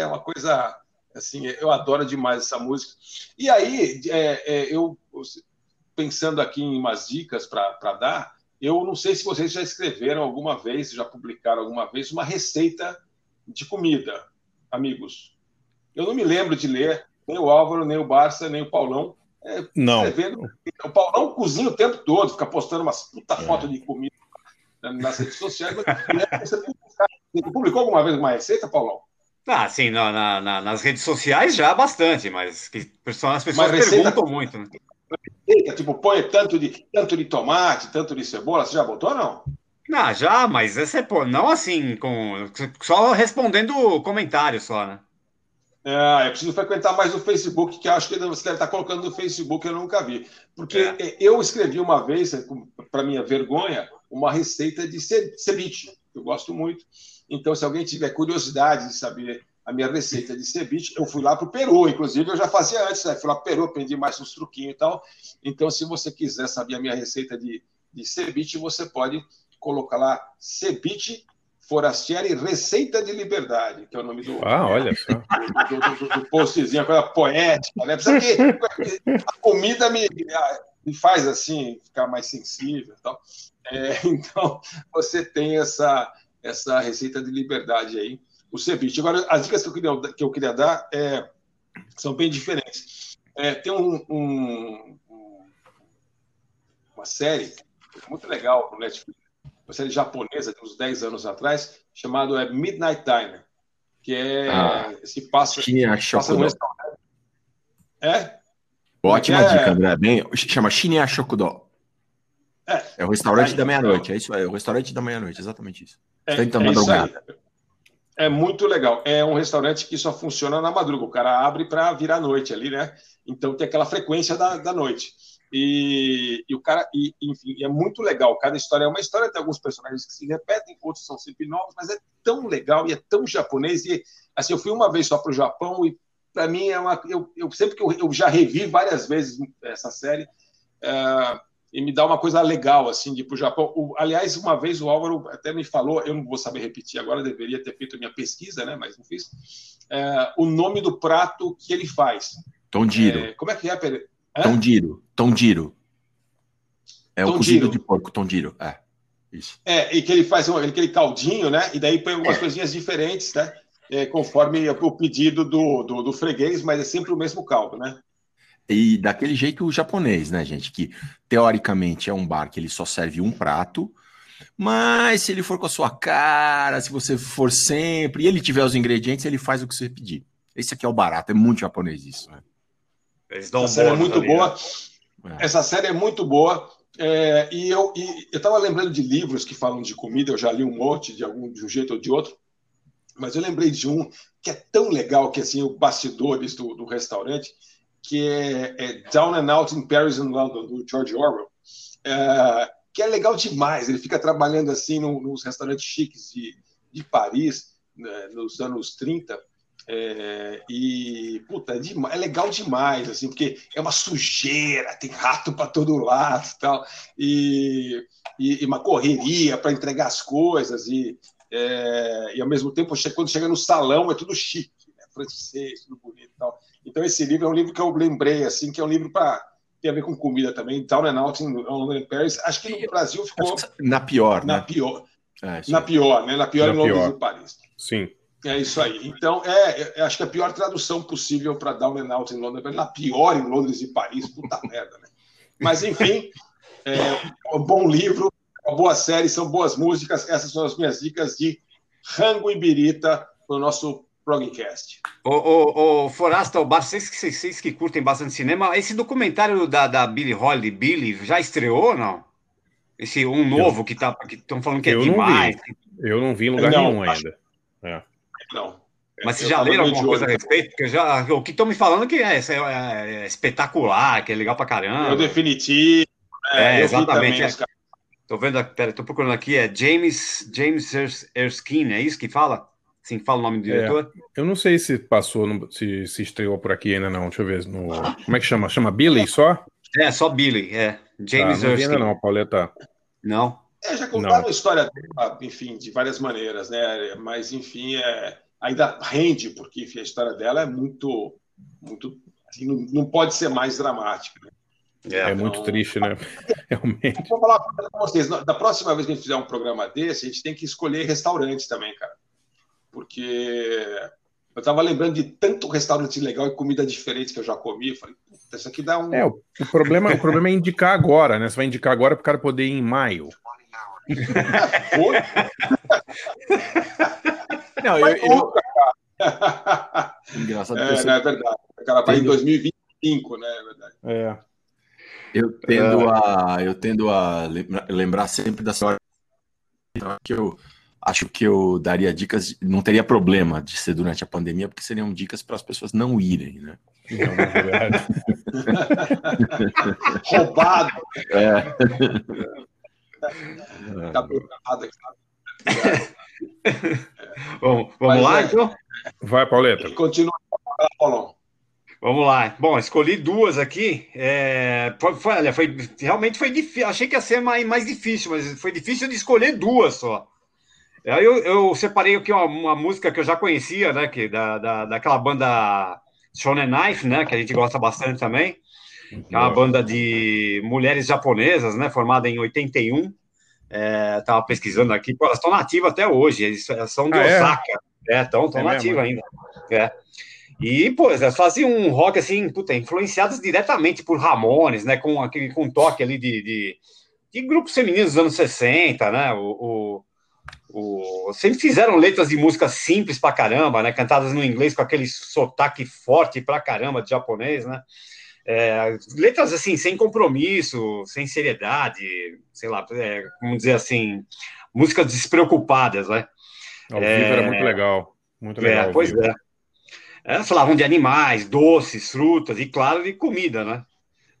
É uma coisa assim, eu adoro demais essa música. E aí, é, é, eu pensando aqui em umas dicas para dar, eu não sei se vocês já escreveram alguma vez, já publicaram alguma vez uma receita de comida, amigos. Eu não me lembro de ler nem o Álvaro, nem o Barça, nem o Paulão. é, Não. escrevendo. O Paulão cozinha o tempo todo, fica postando umas puta foto de comida nas redes sociais. Mas você publicou alguma vez uma receita, Paulão? Ah, sim, na- na- na- nas redes sociais já bastante, mas que as pessoas Mas perguntam muito. Né? Receita, Tipo, põe tanto de, tanto de tomate, tanto de cebola. Você já botou ou não? Ah, já, mas essa é, pô, não assim, com, só respondendo comentários só, né? É, eu preciso frequentar mais o Facebook, que acho que você deve estar colocando no Facebook, eu nunca vi. Porque É. eu escrevi uma vez, para minha vergonha, uma receita de ce- ceviche, que eu gosto muito. Então, se alguém tiver curiosidade de saber a minha receita de ceviche, eu fui lá para o Peru, inclusive eu já fazia antes, né? fui lá para o Peru, aprendi mais uns truquinhos e tal. Então, se você quiser saber a minha receita de, de ceviche, você pode colocar lá ceviche Forastieri Receita de Liberdade, que é o nome do, Ah, olha só. do, do, do postzinho, uma coisa poética, né? Precisa que a comida me, me faz assim, ficar mais sensível e tal. É, então, você tem essa, essa receita de liberdade aí, o ceviche. Agora, as dicas que eu queria, que eu queria dar é, são bem diferentes. É, tem um, um- um- uma série muito legal no Netflix, uma série japonesa de uns 10 anos atrás, chamado é Midnight Diner, que é Ah, se passa, Shinya passa no restaurante. É? Ótima É. dica, André. Bem, chama Shinya Shokudo. É. É o restaurante da meia-noite. É isso aí, é o restaurante da meia-noite, exatamente isso. É, é madrugada. É muito legal. É um restaurante que só funciona na madruga. O cara abre para virar noite ali, né? Então tem aquela frequência da, da noite. E, e o cara, e, enfim, é muito legal. Cada história é uma história, tem alguns personagens que se repetem, outros são sempre novos, mas é tão legal e é tão japonês. E assim, eu fui uma vez só para o Japão e para mim é uma. Eu, eu sempre que eu, eu já revi várias vezes essa série. é, e me dá uma coisa legal, assim, de ir para o Japão. O- aliás, uma vez o Álvaro até me falou, eu não vou saber repetir agora, deveria ter feito a minha pesquisa, né? Mas não fiz. É, o nome do prato que ele faz. Tondiro. É, como é que é, Pere? Hã? Tondiro. Tondiro. É o Tondiro. cozido de porco, tondiro. É. Isso. É, e que ele faz um, aquele caldinho, né? E daí põe algumas coisinhas diferentes, né? É, conforme o pedido do, do, do freguês, mas é sempre o mesmo caldo, né? E daquele jeito japonês, né, gente? Que teoricamente é um bar que ele só serve um prato Mas se ele for com a sua cara, se você for sempre, e ele tiver os ingredientes, ele faz o que você pedir. Esse aqui é o barato, é muito japonês isso, né? Eles dão Essa série é muito ali, boa. né? Essa série é muito boa. É, e eu e eu estava lembrando de livros que falam de comida, eu já li um monte, de algum de um jeito ou de outro, mas eu lembrei de um que é tão legal que assim, o bastidores do, do restaurante, que é, é Down and Out in Paris and London, do George Orwell, é, que é legal demais. Ele fica trabalhando assim no- nos restaurantes chiques de, de Paris, né, nos anos 30, é, e puta, é, dema- é legal demais, assim, porque é uma sujeira, tem rato para todo lado tal, e, e- e uma correria para entregar as coisas, e, é, e ao mesmo tempo, quando chega no salão, é tudo chique, né, francês, tudo bonito e tal. Então, esse livro é um livro que eu lembrei, assim, que é um livro para tem a ver com comida também, Down and Out in London and Paris. Acho que no Brasil ficou Na pior, na né? pior, É, na pior, né? Na pior Na em Londres pior. e Paris. Sim. É isso aí. Então, é, eu acho que a pior tradução possível para Down and Out em Londres, na pior em Londres e Paris, puta merda, né? Mas, enfim, é um bom livro, uma boa série, são boas músicas. Essas são as minhas dicas de Rango e Birita para o nosso Progcast. Ô, ô, ô, Forasta, o Bar, vocês, que- vocês, vocês que curtem bastante cinema, esse documentário da, da Billie Holiday, Billy, já estreou ou não? Esse um novo que tá, que estão falando que é Eu não demais. vi. Eu não vi em lugar Não, nenhum acho- ainda. É. Não. Mas vocês Eu já leram alguma coisa a respeito? Porque eu já, o que estão me falando que é, é- é espetacular, que é legal pra É o caramba. definitivo. né? É, eu exatamente, também é. caras. Tô vendo, aqui- pera, tô procurando aqui, é James, James Ers- Erskine, é isso que fala? Sim, fala o nome do diretor? Eu não sei se passou, no- se, se estreou por aqui ainda não. Deixa eu ver. No... Como é que chama? Chama Billy só? É, só Billy, é. James ah, não ainda não, Pauleta. Não? É, já contaram Não. a história dela, enfim, de várias maneiras, né? Mas, enfim, é, ainda rende, porque enfim, a história dela é muito. muito assim, não, não pode ser mais dramática. Né? É, muito triste, né? Realmente. Vou falar para vocês, da próxima vez que a gente fizer um programa desse, a gente tem que escolher restaurantes também, cara. Porque eu estava lembrando de tanto restaurante legal e comida diferente que eu já comi. Eu falei, puta, isso aqui dá um. É, o, problema, o problema é indicar agora, né? Você vai indicar agora para o cara poder ir em maio. Oi? Não, eu, eu-. Engraçado É, você- é verdade. O cara vai em Tendo- 2025, né? É verdade. É. Eu tendo a, eu tendo a lembra- lembrar sempre da senhora que eu acho que eu daria dicas, não teria problema de ser durante a pandemia, porque seriam dicas para as pessoas não irem, né? Verdade. Roubado. É. Tá preparado aqui. Vamos, vamos Mas lá, é. então? Vai, Pauleta. Continua, Paulão. Vamos lá. Bom, escolhi duas aqui. É, foi, foi- olha, foi, realmente foi difícil. Achei que ia ser mais, mais difícil, mas foi difícil de escolher duas só. Aí eu, eu separei aqui uma, uma música que eu já conhecia, né? Que, da, da, daquela banda Shonen Knife, né? Que a gente gosta bastante também. Que é uma banda de mulheres japonesas, né? Formada em 81. É, tava pesquisando aqui, pô, elas estão nativas até hoje, eles elas são de Ah, é? Osaka. É, estão É mesmo, nativas é? ainda. É. E, pô, elas faziam um rock assim, puta, influenciadas diretamente por Ramones, né? Com aquele com toque ali de, de, de grupos femininos dos anos 60, né? O, o, o- sempre fizeram letras de música simples pra caramba, né? Cantadas no inglês com aquele sotaque forte pra caramba de japonês, né? É, letras assim, sem compromisso, sem seriedade, sei lá, é, vamos dizer assim, músicas despreocupadas, né? Ao É, vivo era muito legal. Muito legal. É, pois vivo. é. Elas falavam de animais, doces, frutas e, claro, de comida, né?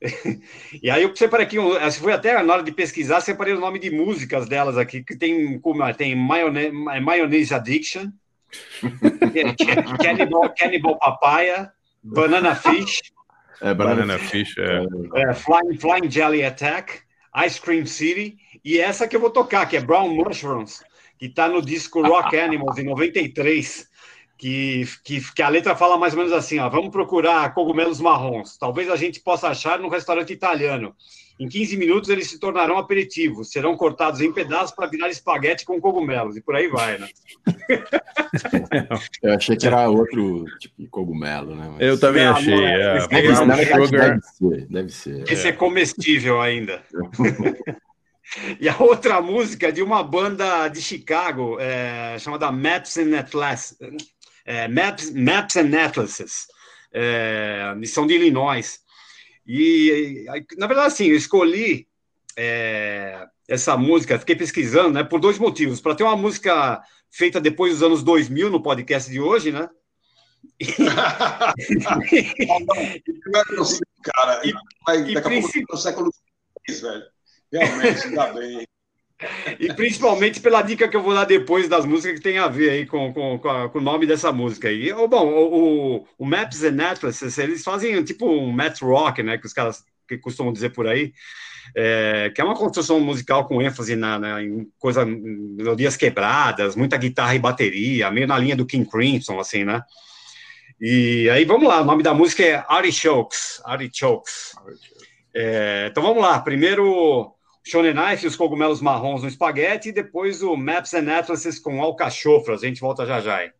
E aí eu separei aqui, se foi até na hora de pesquisar, separei o nome de músicas delas aqui, que tem, como- tem Mayonnaise, Mayonnaise Addiction, Can- Cannibal, Cannibal Papaya, Banana Fish, É, Banana Fish, é. é, Flying, Flying Jelly Attack, Ice Cream City, e essa que eu vou tocar, que é Brown Mushrooms, que está no disco Rock Animals, em 93, que, que, que a letra fala mais ou menos assim, ó, vamos procurar cogumelos marrons, talvez a gente possa achar no restaurante italiano. Em 15 minutos eles se tornarão aperitivos, serão cortados em pedaços para virar espaguete com cogumelos, e por aí vai, né? Eu achei que era outro tipo de cogumelo, né? Mas- Eu também Não, achei. não, É, esse Deve, deve ser, deve ser. Esse é comestível ainda. E a outra música é de uma banda de Chicago, é, chamada Maps and Atlas, é, Maps, Maps and Atlases, é, eles são de Illinois. E, na verdade, assim, eu escolhi é, essa música, fiquei pesquisando, né, por dois motivos. Para ter uma música feita depois dos anos 2000 no podcast de hoje, né? cara, e, vai, e daqui a princip- pouco no século X, velho. Realmente, ainda bem. E principalmente pela dica que eu vou dar depois das músicas que tem a ver aí com, com, com, a- com o nome dessa música aí. Ou, Bom, o, o, Maps and Atlases, eles fazem tipo um math rock, né, que os caras que costumam dizer por aí, é, que é uma construção musical com ênfase na, na- em coisa, melodias quebradas, muita guitarra e bateria, meio na linha do King Crimson, assim, né? E aí vamos lá, o nome da música é Artichokes, Artichokes. É, então vamos lá, primeiro Shonen Knife os cogumelos marrons no espaguete, e depois o Maps and Atlases com alcachofras. A gente volta já já. hein?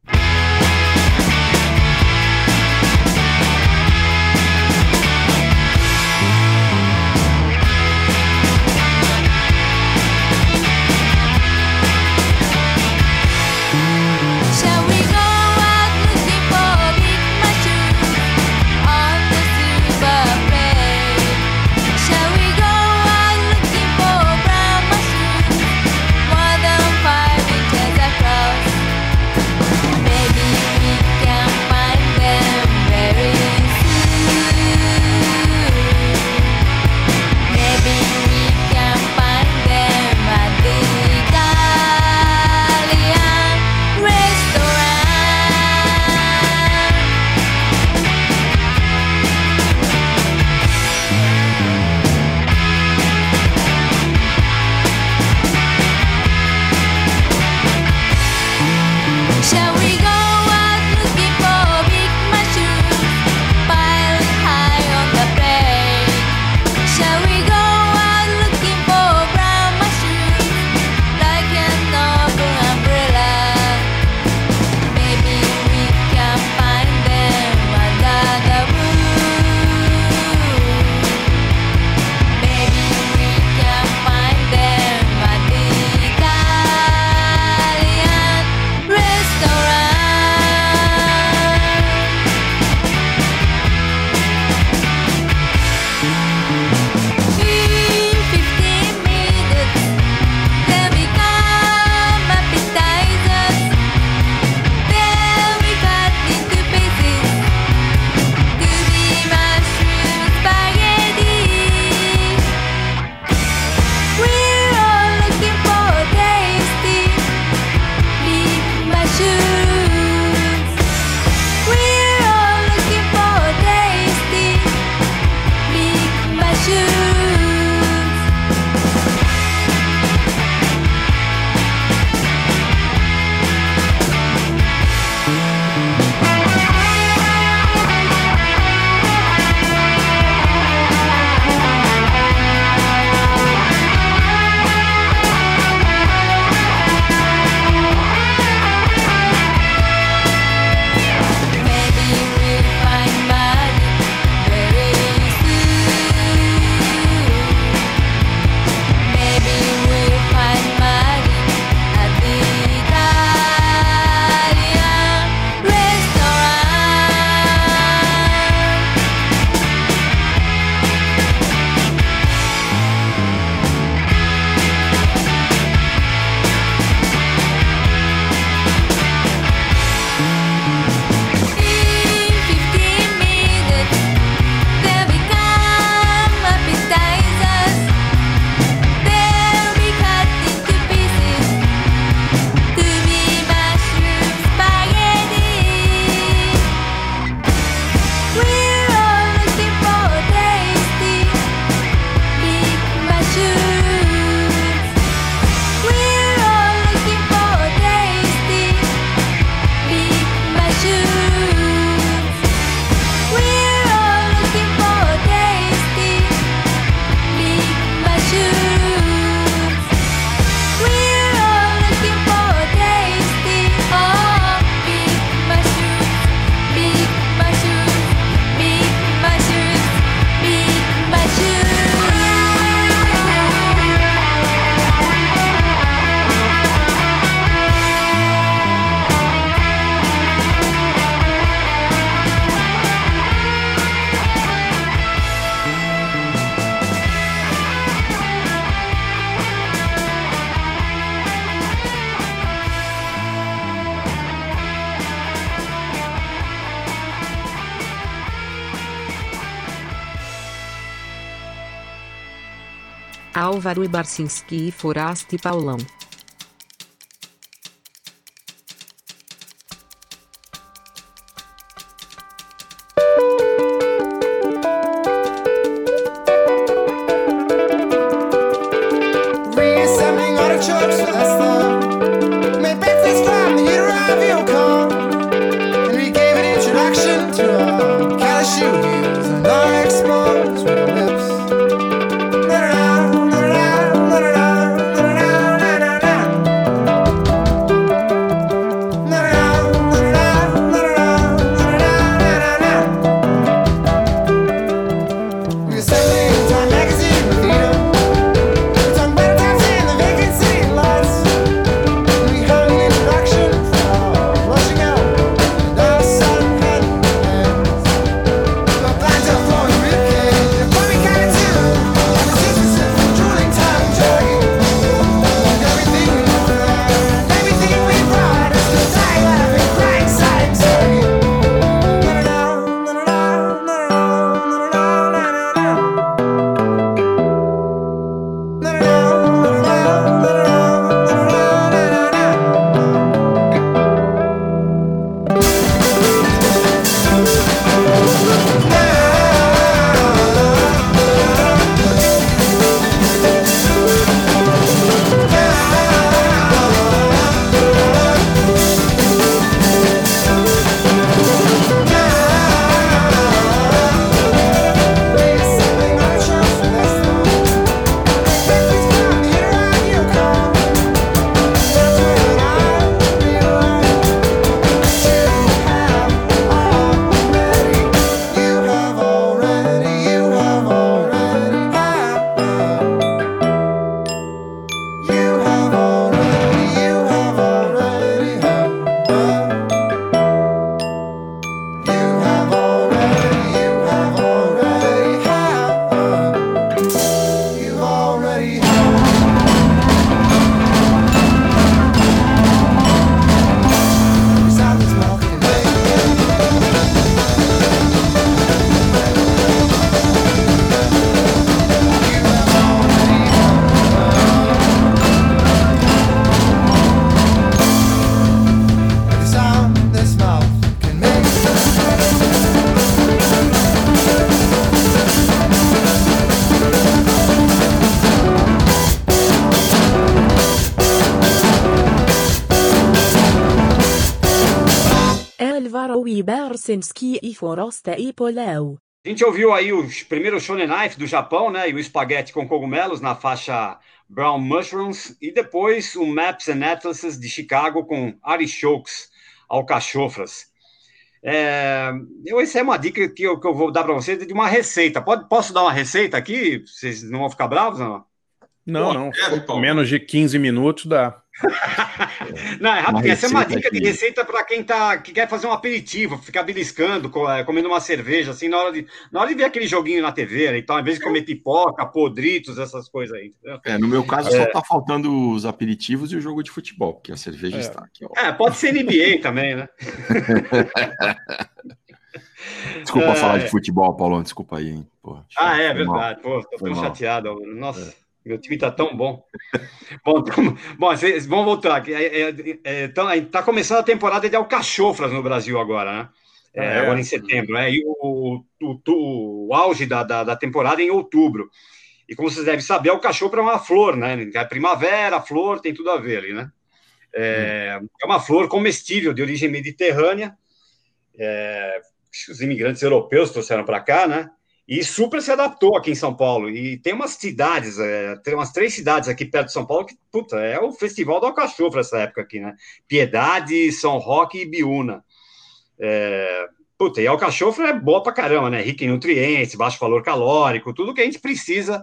Álvaro Barcinski e Foraste Paulão. Foroste e Poléu. A gente ouviu aí o primeiro Shonen Knife do Japão, né? E o espaguete com cogumelos na faixa Brown Mushrooms. E depois o Maps and Atlases de Chicago com artichokes, alcachofras. É, eu, essa é uma dica que eu, que eu vou dar para vocês de uma receita. Pode, posso dar uma receita aqui? Vocês não vão ficar bravos? Não, Não, não. Menos de 15 minutos dá. Não é rápido. Essa é uma dica de aqui. receita para quem tá, que quer fazer um aperitivo, ficar beliscando, é, comendo uma cerveja, assim, na hora de, na hora de ver aquele joguinho na TV, né? Então, ao invés de comer pipoca, podritos, essas coisas aí. Entendeu? É, no meu caso, É. só tá faltando os aperitivos e o jogo de futebol, porque a cerveja É. está aqui, ó. É, pode ser NBA também, né? Desculpa É. falar de futebol, Paulão, desculpa aí, hein? Porra, Ah, é mal. verdade. Pô, tô tão chateado. Nossa, meu time tá tão bom. bom, tamo- bom, vocês vão voltar. É, é, então, aí tá começando a temporada de alcachofras no Brasil agora, né? É, Ah, é? Agora em setembro, né? E o, o, o- o auge da, da, da temporada é em outubro. E como vocês devem saber, alcachofra é uma flor, né? É primavera, flor, tem tudo a ver ali, né? É, é uma flor comestível de origem mediterrânea. É, os imigrantes europeus trouxeram para cá, né? E super se adaptou aqui em São Paulo. E tem umas cidades, é, tem umas três cidades aqui perto de São Paulo que, puta, é o festival do alcachofra essa época aqui, né? Piedade, São Roque e Biúna. É, puta, e alcachofra é boa pra caramba, né? Rica em nutrientes, baixo valor calórico, tudo que a gente precisa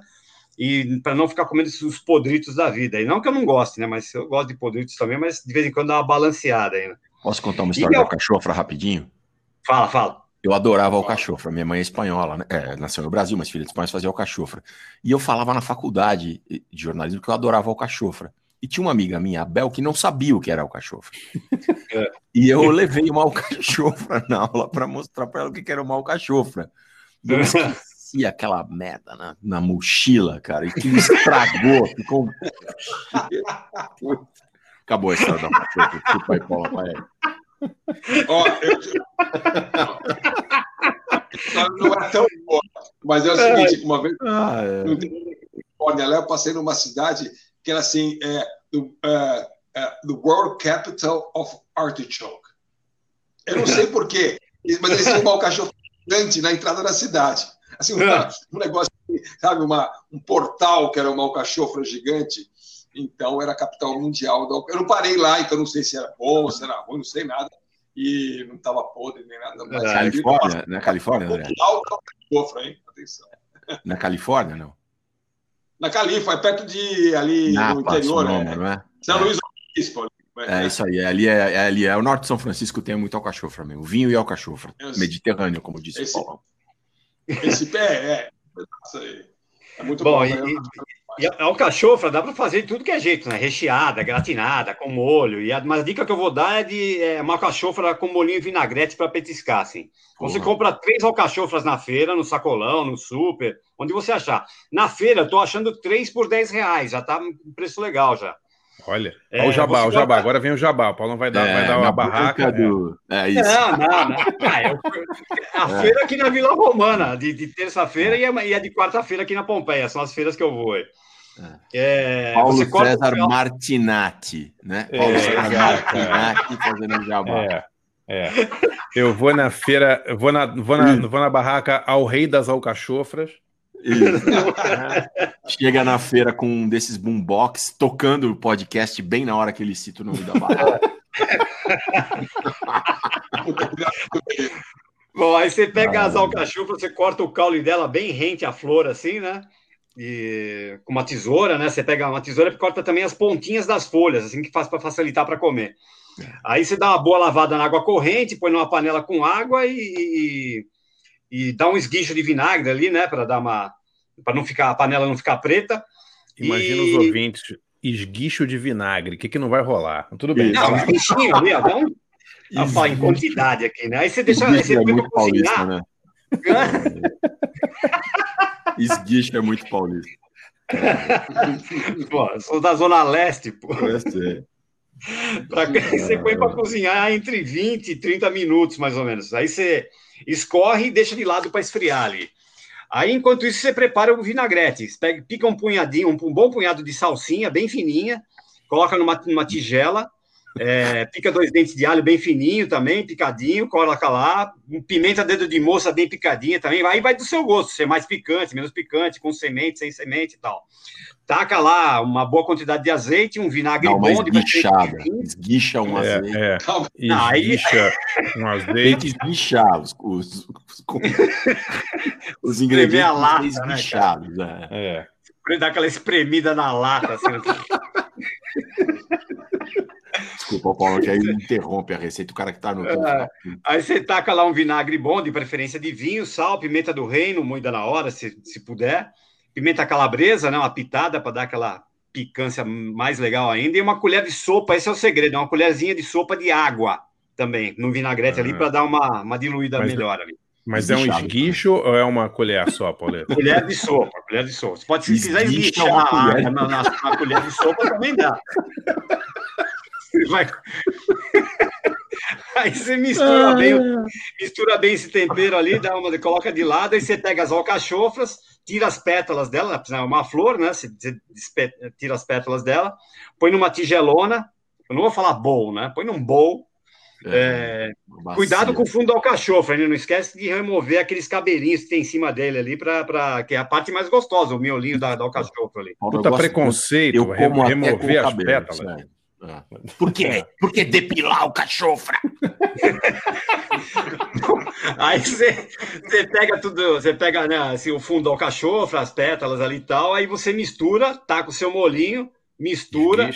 e para não ficar comendo os podritos da vida. E não que eu não goste, né? Mas eu gosto de podritos também, mas de vez em quando dá uma balanceada aí, né? Posso contar uma E história eu- da cachofra rapidinho? Fala, fala. Eu adorava alcachofra. Minha mãe é espanhola, né? É, nasceu no Brasil, mas filha de espanhóis fazia alcachofra. E eu falava na faculdade de jornalismo que eu adorava alcachofra. E tinha uma amiga minha, a Bel, que não sabia o que era alcachofra. E eu levei uma alcachofra na aula para mostrar para ela o que era uma alcachofra. E eu esqueci aquela merda na, na mochila, cara. E que estragou. Ficou... Acabou a história da paixão. Desculpa aí, Paula, vai aí. Ó, eu... Não é tão boa, mas é o seguinte, uma vez Ah, é. no Califórnia, eu passei numa cidade que era assim, é, do, é, é, the World Capital of Artichoke. Eu não sei porquê, mas eles tinham um alcachofra gigante na entrada da cidade. Assim, um, um negócio, sabe, uma, um portal que era uma alcachofra gigante. Então, era a capital mundial. Da... Eu não parei lá, então não sei se era bom, se era ruim, não sei nada. E não estava podre nem nada. Mas Na Califórnia, na Califórnia, hein? Atenção. Na Califórnia, não? Na Califórnia, perto de ali no Napa, interior, Sonoma, né? não é? São Luís Obispo. ali. É isso aí, é ali é, é ali é o norte de São Francisco tem muito alcachofra mesmo, vinho e alcachofra, Esse- Mediterrâneo, como disse esse- o Paulão. Esse pé é. Isso aí. É muito Bom, bom. e, né? E, e a alcachofra dá para fazer de tudo que é jeito, né? Recheada, gratinada, com molho. E a, mas a dica que eu vou dar é de é, uma alcachofra com molhinho e vinagrete para petiscar, assim. Você Uhum. compra três alcachofras na feira, no sacolão, no super, onde você achar. Na feira, eu tô achando três por 10 reais, já tá um preço legal já. Olha, É, Ó o jabá, o jabá. bota- Agora vem o jabá. O Paulo vai dar, É, vai dar uma barraca. do- É isso. Não, não, não. Ah, eu- a É. feira aqui na Vila Romana, de, de terça-feira e, a- e a de quarta-feira aqui na Pompeia. São as feiras que eu vou. aí. É, Paulo você corta César o fel- Martinati, né? É, Paulo César é. Martinati fazendo jabá. É, é. Eu vou na feira, vou na, vou na, vou na barraca ao rei das alcachofras. Chega na feira com um desses boombox, tocando o podcast bem na hora que ele cita o nome da barra. Bom, aí você pega Ah, as alcachofras, você corta o caule dela bem rente à flor, assim, né? E com uma tesoura, né? Você pega uma tesoura e corta também as pontinhas das folhas, assim que faz para facilitar para comer. Aí você dá uma boa lavada na água corrente, põe numa panela com água e, e, e dá um esguicho de vinagre ali, né? Para dar uma. Para não ficar, a panela não ficar preta. Imagina E- os ouvintes, esguicho de vinagre. O que, que não vai rolar? Tudo bem. Não, um esguichinho ali, ó. Dá um, em quantidade aqui, né? Aí você deixa. Aí Esguicho você é muito cozinhar. paulista, né? Esguicho é muito paulista. Pô, eu sou da Zona Leste, pô. Eu sei. Pra, você põe para cozinhar entre 20 e 30 minutos, mais ou menos. Aí você escorre e deixa de lado para esfriar ali. Aí, enquanto isso, você prepara o vinagrete. Pega, pica um punhadinho, um, bom punhado de salsinha, bem fininha, coloca numa, numa tigela, é, pica dois dentes de alho bem fininho também, picadinho, coloca lá, pimenta dedo de moça bem picadinha também, aí vai do seu gosto, ser mais picante, menos picante, com semente, sem semente e tal. Taca lá uma boa quantidade de azeite, um vinagre bom de esguichada. Esguicha um É, azeite. é. Aí- Esguicha um Tem que azeite. esguichar os, os, os, os ingredientes. a lata, né, esguichados. é. É. Dá aquela espremida na lata, assim. Desculpa, Paulo, que aí interrompe a receita. O cara que tá no. É. Aí você taca lá um vinagre bom, de preferência de vinho, sal, pimenta do reino, moída na hora, se, se puder. Pimenta calabresa, né? Uma pitada para dar aquela picância mais legal ainda. E uma colher de sopa, esse é o segredo, é uma colherzinha de sopa de água também, no vinagrete ali, Ah. para dar uma, uma diluída Mas- melhor ali. Mas é um Esguichado. esguicho ou é uma colher só, Pauleta? Colher de sopa, colher de sopa. Você pode, se quiser Esguicha esguichar uma colher. água na, na, na colher de sopa, também dá. Você vai- Aí você mistura bem, o- mistura bem esse tempero ali, dá uma, coloca de lado, aí você pega as alcachofras, tira as pétalas dela, é uma flor, né? Você tira as pétalas dela, põe numa tigelona, eu não vou falar bowl, né? Põe num bowl. é, Bacia. Cuidado com o fundo do alcachofra, né? não esquece de remover aqueles cabelinhos que tem em cima dele ali, pra, pra, que é a parte mais gostosa, o miolinho da, da alcachofra ali. Puta preconceito, eu como remover as cabelo, pétalas. sério. É. Por quê? Por que depilar o cachofra? Aí você, você pega tudo, você pega né, assim, o fundo do alcachofra, as pétalas ali e tal, aí você mistura, taca o seu molinho, mistura,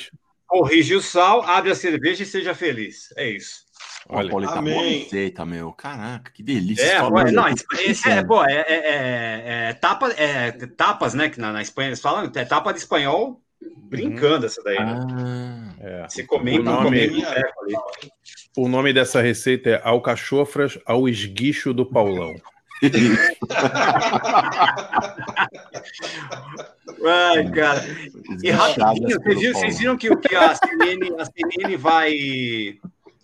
corrige o sal, abre a cerveja e seja feliz. É isso. Olha, Paulo, tá amém. boa receita, meu. Caraca, que delícia. É, pô, não, esse é, pô, é, é, é- é tapa, é tapas, né? Que na, na Espanha eles falam, é tapa de espanhol brincando essa daí, né? Ah, É. Se comenta, O nome- comenta. O nome dessa receita é Alcachofras ao esguicho do Paulão. Ai, cara. E rapidinho, vocês viram, vocês viram que, o- que a, CNN, a CNN vai.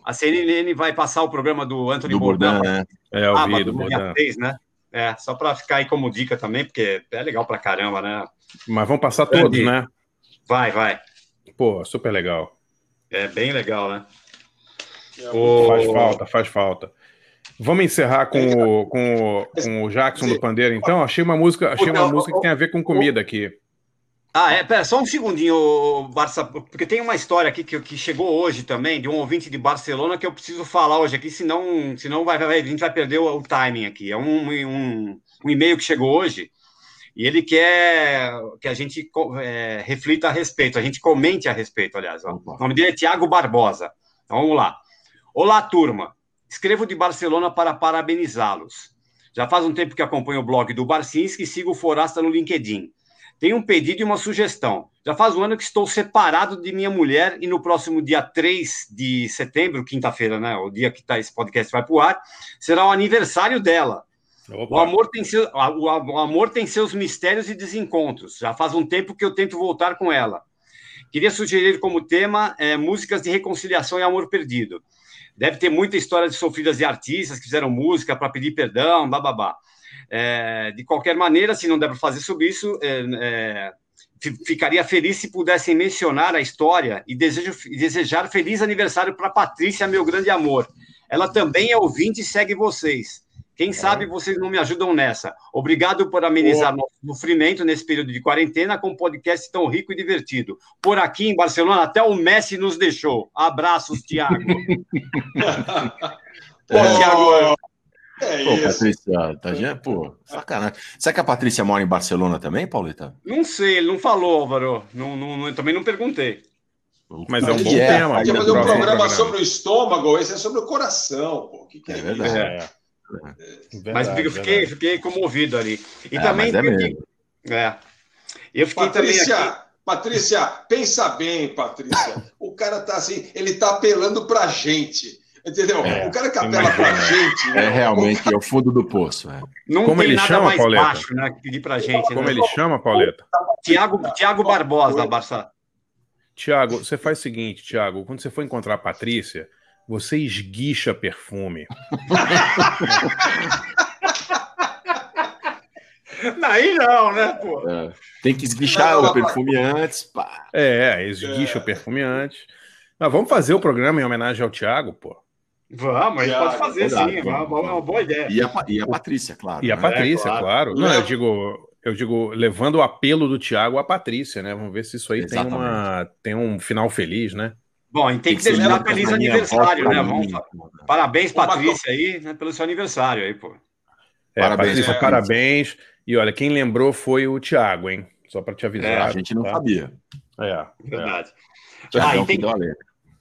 A CNN vai passar o programa do Anthony Do Bourdain. Bourdain, né? É, eu vi, sábado, do Bourdain. dia 3, né? É, só para ficar aí como dica também, porque é legal pra caramba, né? Mas vão passar todos, né? Vai, vai. Pô, super legal. É bem legal, né? Faz falta, faz falta. Vamos encerrar com o, com, o, com o Jackson do Pandeiro, então? Achei uma música, achei uma Puta, música que tem a ver com comida aqui. Ah, é, pera, só um segundinho, Barça, porque tem uma história aqui que, que chegou hoje também, de um ouvinte de Barcelona, que eu preciso falar hoje aqui, senão, senão vai, vai- a gente vai perder o, o timing aqui. É um, um, um e-mail que chegou hoje, e ele quer que a gente é, reflita a respeito, a gente comente a respeito, aliás. ó. O nome dele é Tiago Barbosa. Então vamos lá. Olá, turma. Escrevo de Barcelona para parabenizá-los. Já faz um tempo que acompanho o blog do Barcinski e sigo o Forasta no LinkedIn. Tenho um pedido e uma sugestão. Já faz um ano que estou separado de minha mulher e no próximo dia 3 de setembro, quinta-feira, né? O dia que tá, esse podcast vai para o ar, será o aniversário dela. O amor, tem seu, o, amor tem seus mistérios e desencontros. Já faz um tempo que eu tento voltar com ela. Queria sugerir como tema eh, músicas de reconciliação e amor perdido. Deve ter muita história de sofridas de artistas que fizeram música para pedir perdão, bababá. É, de qualquer maneira, se não der para fazer sobre isso, é, é, fi- ficaria feliz se pudessem mencionar a história e, desejo, e desejar feliz aniversário para Patrícia, meu grande amor. Ela também é ouvinte e segue vocês. Quem sabe vocês não me ajudam nessa. Obrigado por amenizar nosso sofrimento nesse período de quarentena com um podcast tão rico e divertido. Por aqui em Barcelona, até o Messi nos deixou. Abraços, Tiago. Pô, Tiago, É Pô, isso. Patrícia, tá, já- pô, sacanagem. Será que a Patrícia mora em Barcelona também, Pauleta? não sei, ele não falou, Álvaro. Não, não- não- também não perguntei. Mas é um bom é, tema. Podia pro fazer um próximo programa sobre o estômago, esse é sobre o coração, pô. Que que é, É verdade. isso? É. Mas Verdade, eu fiquei, verdade. fiquei comovido ali. E É, também. mas é mesmo. é. Eu fiquei também Patrícia, aqui. Patrícia, pensa bem, Patrícia. O cara tá assim, ele tá apelando pra gente. Entendeu? É, o cara que apela pra gente. É né? realmente é o fundo do poço. É. Não Como tem ele nada chama, mais Pauleta? baixo, né? Que pedir pra gente. Como né? ele chama, Pauleta? Tiago, Tiago Barbosa, Barça. Tiago, você faz o seguinte, Tiago, quando você for encontrar a Patrícia, você esguicha perfume. Aí não, né, pô? É. Tem que esguichar o perfume antes. pá. É, esguicha o perfume antes. Mas vamos fazer o programa em homenagem ao Tiago, pô. Vamos, a gente pode fazer verdade, sim. É uma, vamos, é uma boa ideia. E a, e a Patrícia, claro. E a né? Patrícia, claro. claro. Não, eu digo, eu digo, levando o apelo do Tiago à Patrícia, né? Vamos ver se isso aí tem, uma, tem um final feliz, né? Bom, e tem que ser desejar feliz aniversário, né? mim. fa- Parabéns, Uma Patrícia, aí, né, pelo seu aniversário aí, pô. É, Parabéns, Patrícia, Patrícia. parabéns. E olha, quem lembrou foi o Tiago, hein? Só para te avisar. É, A gente não tá? sabia. É, é. Verdade. Tiagão Ah, e que tem,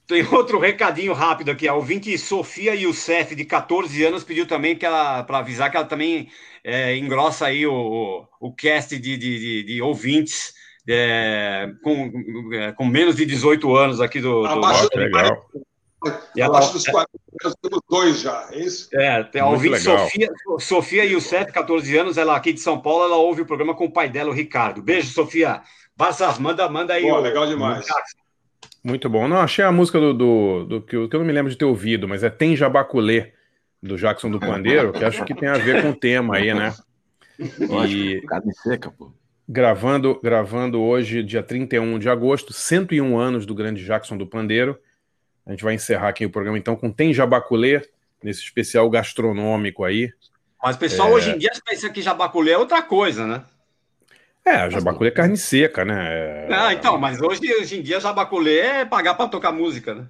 tem outro recadinho rápido aqui. A ouvinte Sofia Youssef, de 14 anos, pediu também que ela, para avisar que ela também é, engrossa aí o, o, o cast de, de, de- de ouvintes é, com, é, com menos de 18 anos aqui do. do Abaixo legal. E ela- Abaixo dos 40 anos, temos dois já, é isso? É, tem a ouvinte. Sofia, Sofia Youssef, 14 anos, ela aqui de São Paulo, ela ouve o programa com o pai dela, o Ricardo. Beijo, Sofia. Barça, manda, manda aí. Pô, o- legal demais. Muito bom. Não, achei a música do, do, do que, eu, que eu não me lembro de ter ouvido, mas é Tem Jabaculê, do Jackson do Pandeiro, que acho que tem a ver com o tema aí, né? E Carne seca, pô. Gravando, gravando hoje, dia 31 de agosto, 101 anos do grande Jackson do Pandeiro. A gente vai encerrar aqui o programa então com Tem Jabaculê, nesse especial gastronômico aí. Mas pessoal É. hoje em dia pensa que jabaculê é outra coisa, né? É, jabaculê é carne seca, né? É, Ah, então, mas hoje, hoje em dia jabaculê é pagar para tocar música, né?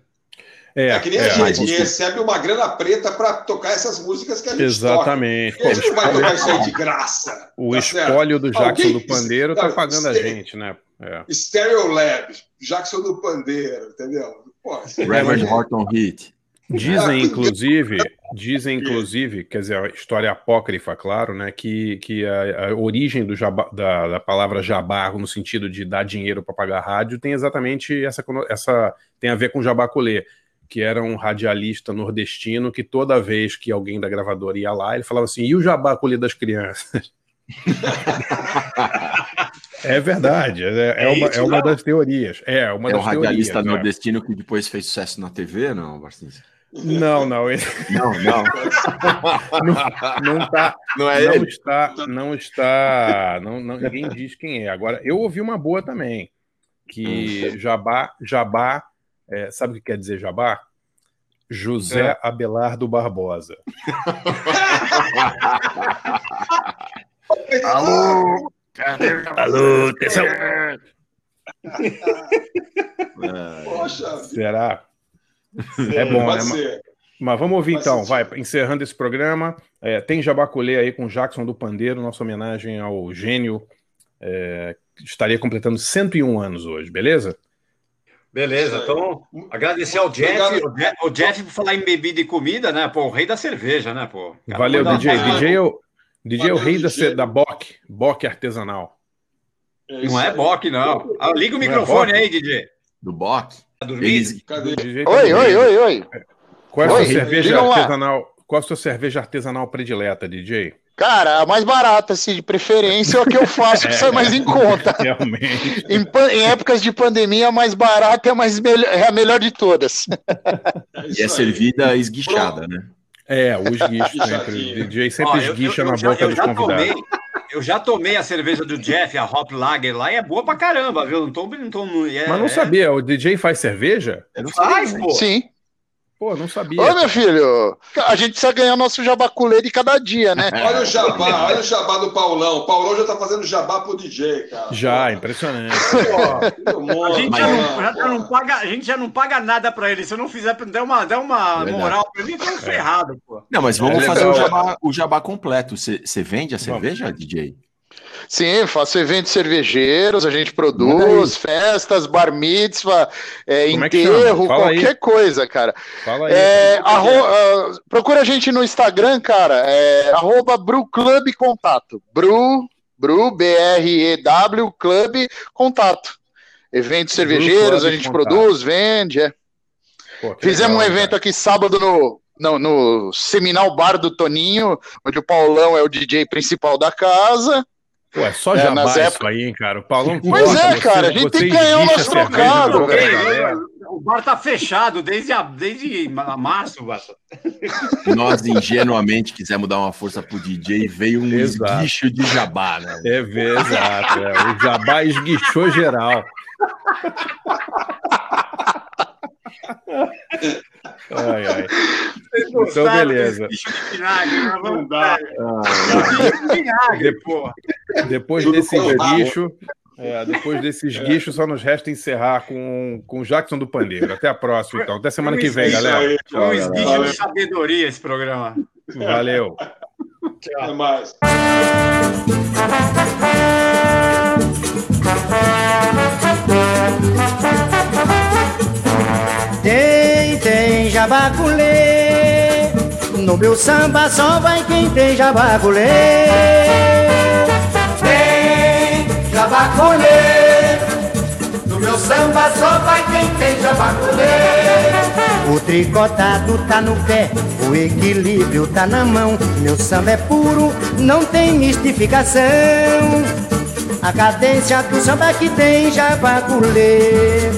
É, É, que nem a é, gente, mas recebe uma grana preta para tocar essas músicas que a gente Exatamente. toca. E a Pô, gente não vai o tocar isso aí espólio- de graça. O tá certo? espólio do Jackson Alguém- do Pandeiro tá Não, pagando a Stereo- gente, né? É. Stereo Lab, Jackson do Pandeiro, entendeu? Pô, Reverend Horton Heat. Dizem, inclusive, dizem, inclusive, quer dizer, a história apócrifa, claro, né, que, que a, a origem do jabá- da, da palavra jabarro, no sentido de dar dinheiro para pagar rádio, tem exatamente essa, essa. tem a ver com jabaculê. Que era um radialista nordestino que toda vez que alguém da gravadora ia lá, ele falava assim: e o jabá colher das crianças? é verdade, é, é É uma, isso é uma mesmo? das teorias. É, uma É o das radialista teorias, né? nordestino que depois fez sucesso na TV, não, Barcinski? Não, não, ele... Não, não. não, não tá, Não é não ele? está, não está, não, não, ninguém diz quem é. Agora, eu ouvi uma boa também, que Jabá, Jabá, é, sabe o que quer dizer Jabá? José É. Abelardo Barbosa. Alô? Alô, atenção. Poxa, Será? É bom, Pode né? ser. Mas vamos ouvir então, vai, encerrando esse programa. É, tem Jabaculê aí com Jackson do Pandeiro, nossa homenagem ao gênio. é, que estaria completando 101 anos hoje, beleza? Beleza, então agradecer ao Jeff, o Jeff, o Jeff por falar em bebida e comida, né? Pô, o rei da cerveja, né, pô? Cara, Valeu, DJ. DJ é o, DJ é o Valeu, rei da, DJ. ce- da Bock, Bock artesanal. Não é Bock, não. Ah, liga o Não é microfone Bock? aí, DJ. Do Bock? Tá dormindo? DJ tá Oi, oi, oi, oi. Qual é a sua cerveja artesanal? Qual a sua cerveja artesanal predileta, DJ? Cara, a mais barata, assim, de preferência, é o que eu faço que sai mais em conta. Realmente. Em, em épocas de pandemia, a mais barata é a, mais é a melhor de todas. E é servida esguichada, né? É, o esguicho sempre. O DJ sempre Ó, eu- esguicha eu- eu na já- boca eu dos convidados. tomei- Eu já tomei a cerveja do Jeff, a Hop Lager lá, e é boa pra caramba, viu? Não tô. Não tô é, Mas não é- sabia, o DJ faz cerveja? Faz, pô. Sim. Pô, não sabia. Ô, meu filho, a gente precisa ganhar nosso jabaculê de cada dia, né? Olha o jabá, olha o jabá do Paulão. O Paulão já tá fazendo jabá pro DJ, cara. Já, impressionante. A gente, já não, já não paga, a gente já não paga nada pra ele. Se eu não fizer, der uma, der uma Verdade. moral pra ele, então ferrado, pô. Não, mas vamos É fazer o jabá, o jabá completo. Você vende a cerveja, DJ? Sim, faço eventos cervejeiros, a gente produz festas, bar mitzvah, é, é enterro? Fala aí. qualquer coisa, cara. Fala aí. É, arro- ah, procura a gente no Instagram, cara, é, arroba Club Contato. Bru, Bru, B-R-E-W, Club Contato. Eventos cervejeiros, a gente Contato. produz, vende, é. Pô, Fizemos um legal, evento aqui sábado no, no, no Seminal Bar do Toninho, onde o Paulão é o DJ principal da casa. Pô, é só É, jabá nas isso épocas- aí, hein, cara. O Paulão Pois é, você- cara, a gente você tem que ganhar o nosso trocado, galera. O bar tá fechado desde, a, desde ma- março, Bassa. Nós ingenuamente quisemos dar uma força pro DJ e veio um Exato. esguicho de jabá, né? É, vê, exato. é. O jabá esguichou geral. Ai, ai. Então, beleza. desse bicho de vinagre, né? Vamos Ah, dar. vinagre, pô. Depois Tudo desse colado. esguicho, é, depois desse esguicho, só nos resta encerrar com, com o Jackson do Pandeiro. Até a próxima, então. Até semana que vem, galera. aí, Foi um Tchau, esguicho de sabedoria esse programa. Valeu. Até mais. Tem, tem jabaculê. No meu samba só vai quem tem jabaculê. Jabaculê. No meu samba só vai quem tem jabaculê. O tricotado tá no pé, o equilíbrio tá na mão. Meu samba é puro, não tem mistificação. A cadência do samba que tem jabaculê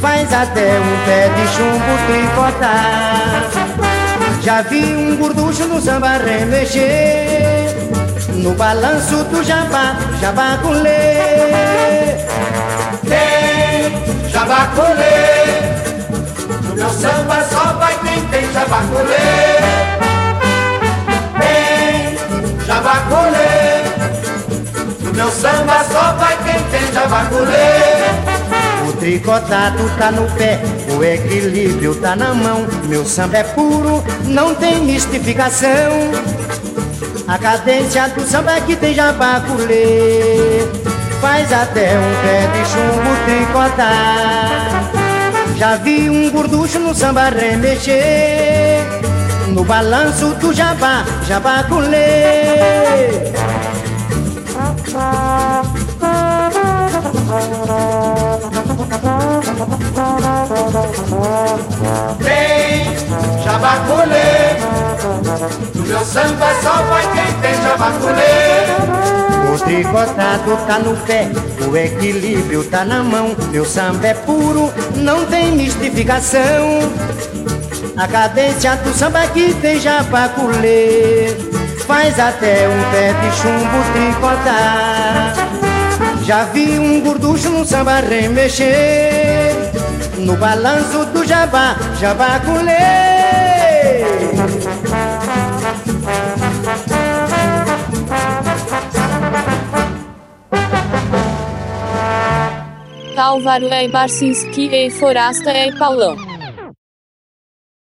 Faz até um pé de chumbo tricotar Já vi um gorducho no samba remexer No balanço do jabá, jabaculê Tem jabaculê No meu samba só vai quem tem jabaculê Tem jabaculê no meu samba só vai quem tem jabaculê O tricotado tá no pé, o equilíbrio tá na mão. Meu samba é puro, não tem mistificação A cadência do samba é que tem jabaculê Faz até um pé de chumbo tricotar Já vi um gorducho no samba remexer No balanço do jabá, jabaculê tem jabaculê, no meu samba é só vai quem tem jabaculê. O tricotado tá no pé, o equilíbrio tá na mão. Meu samba é puro, não tem mistificação. A cadência do samba que tem jabaculê faz até um pé de chumbo tricotar. Já vi um gorducho no samba remexer no balanço do jabá, jabaculê. Álvaro é Barcinski e Forasta é Paulão.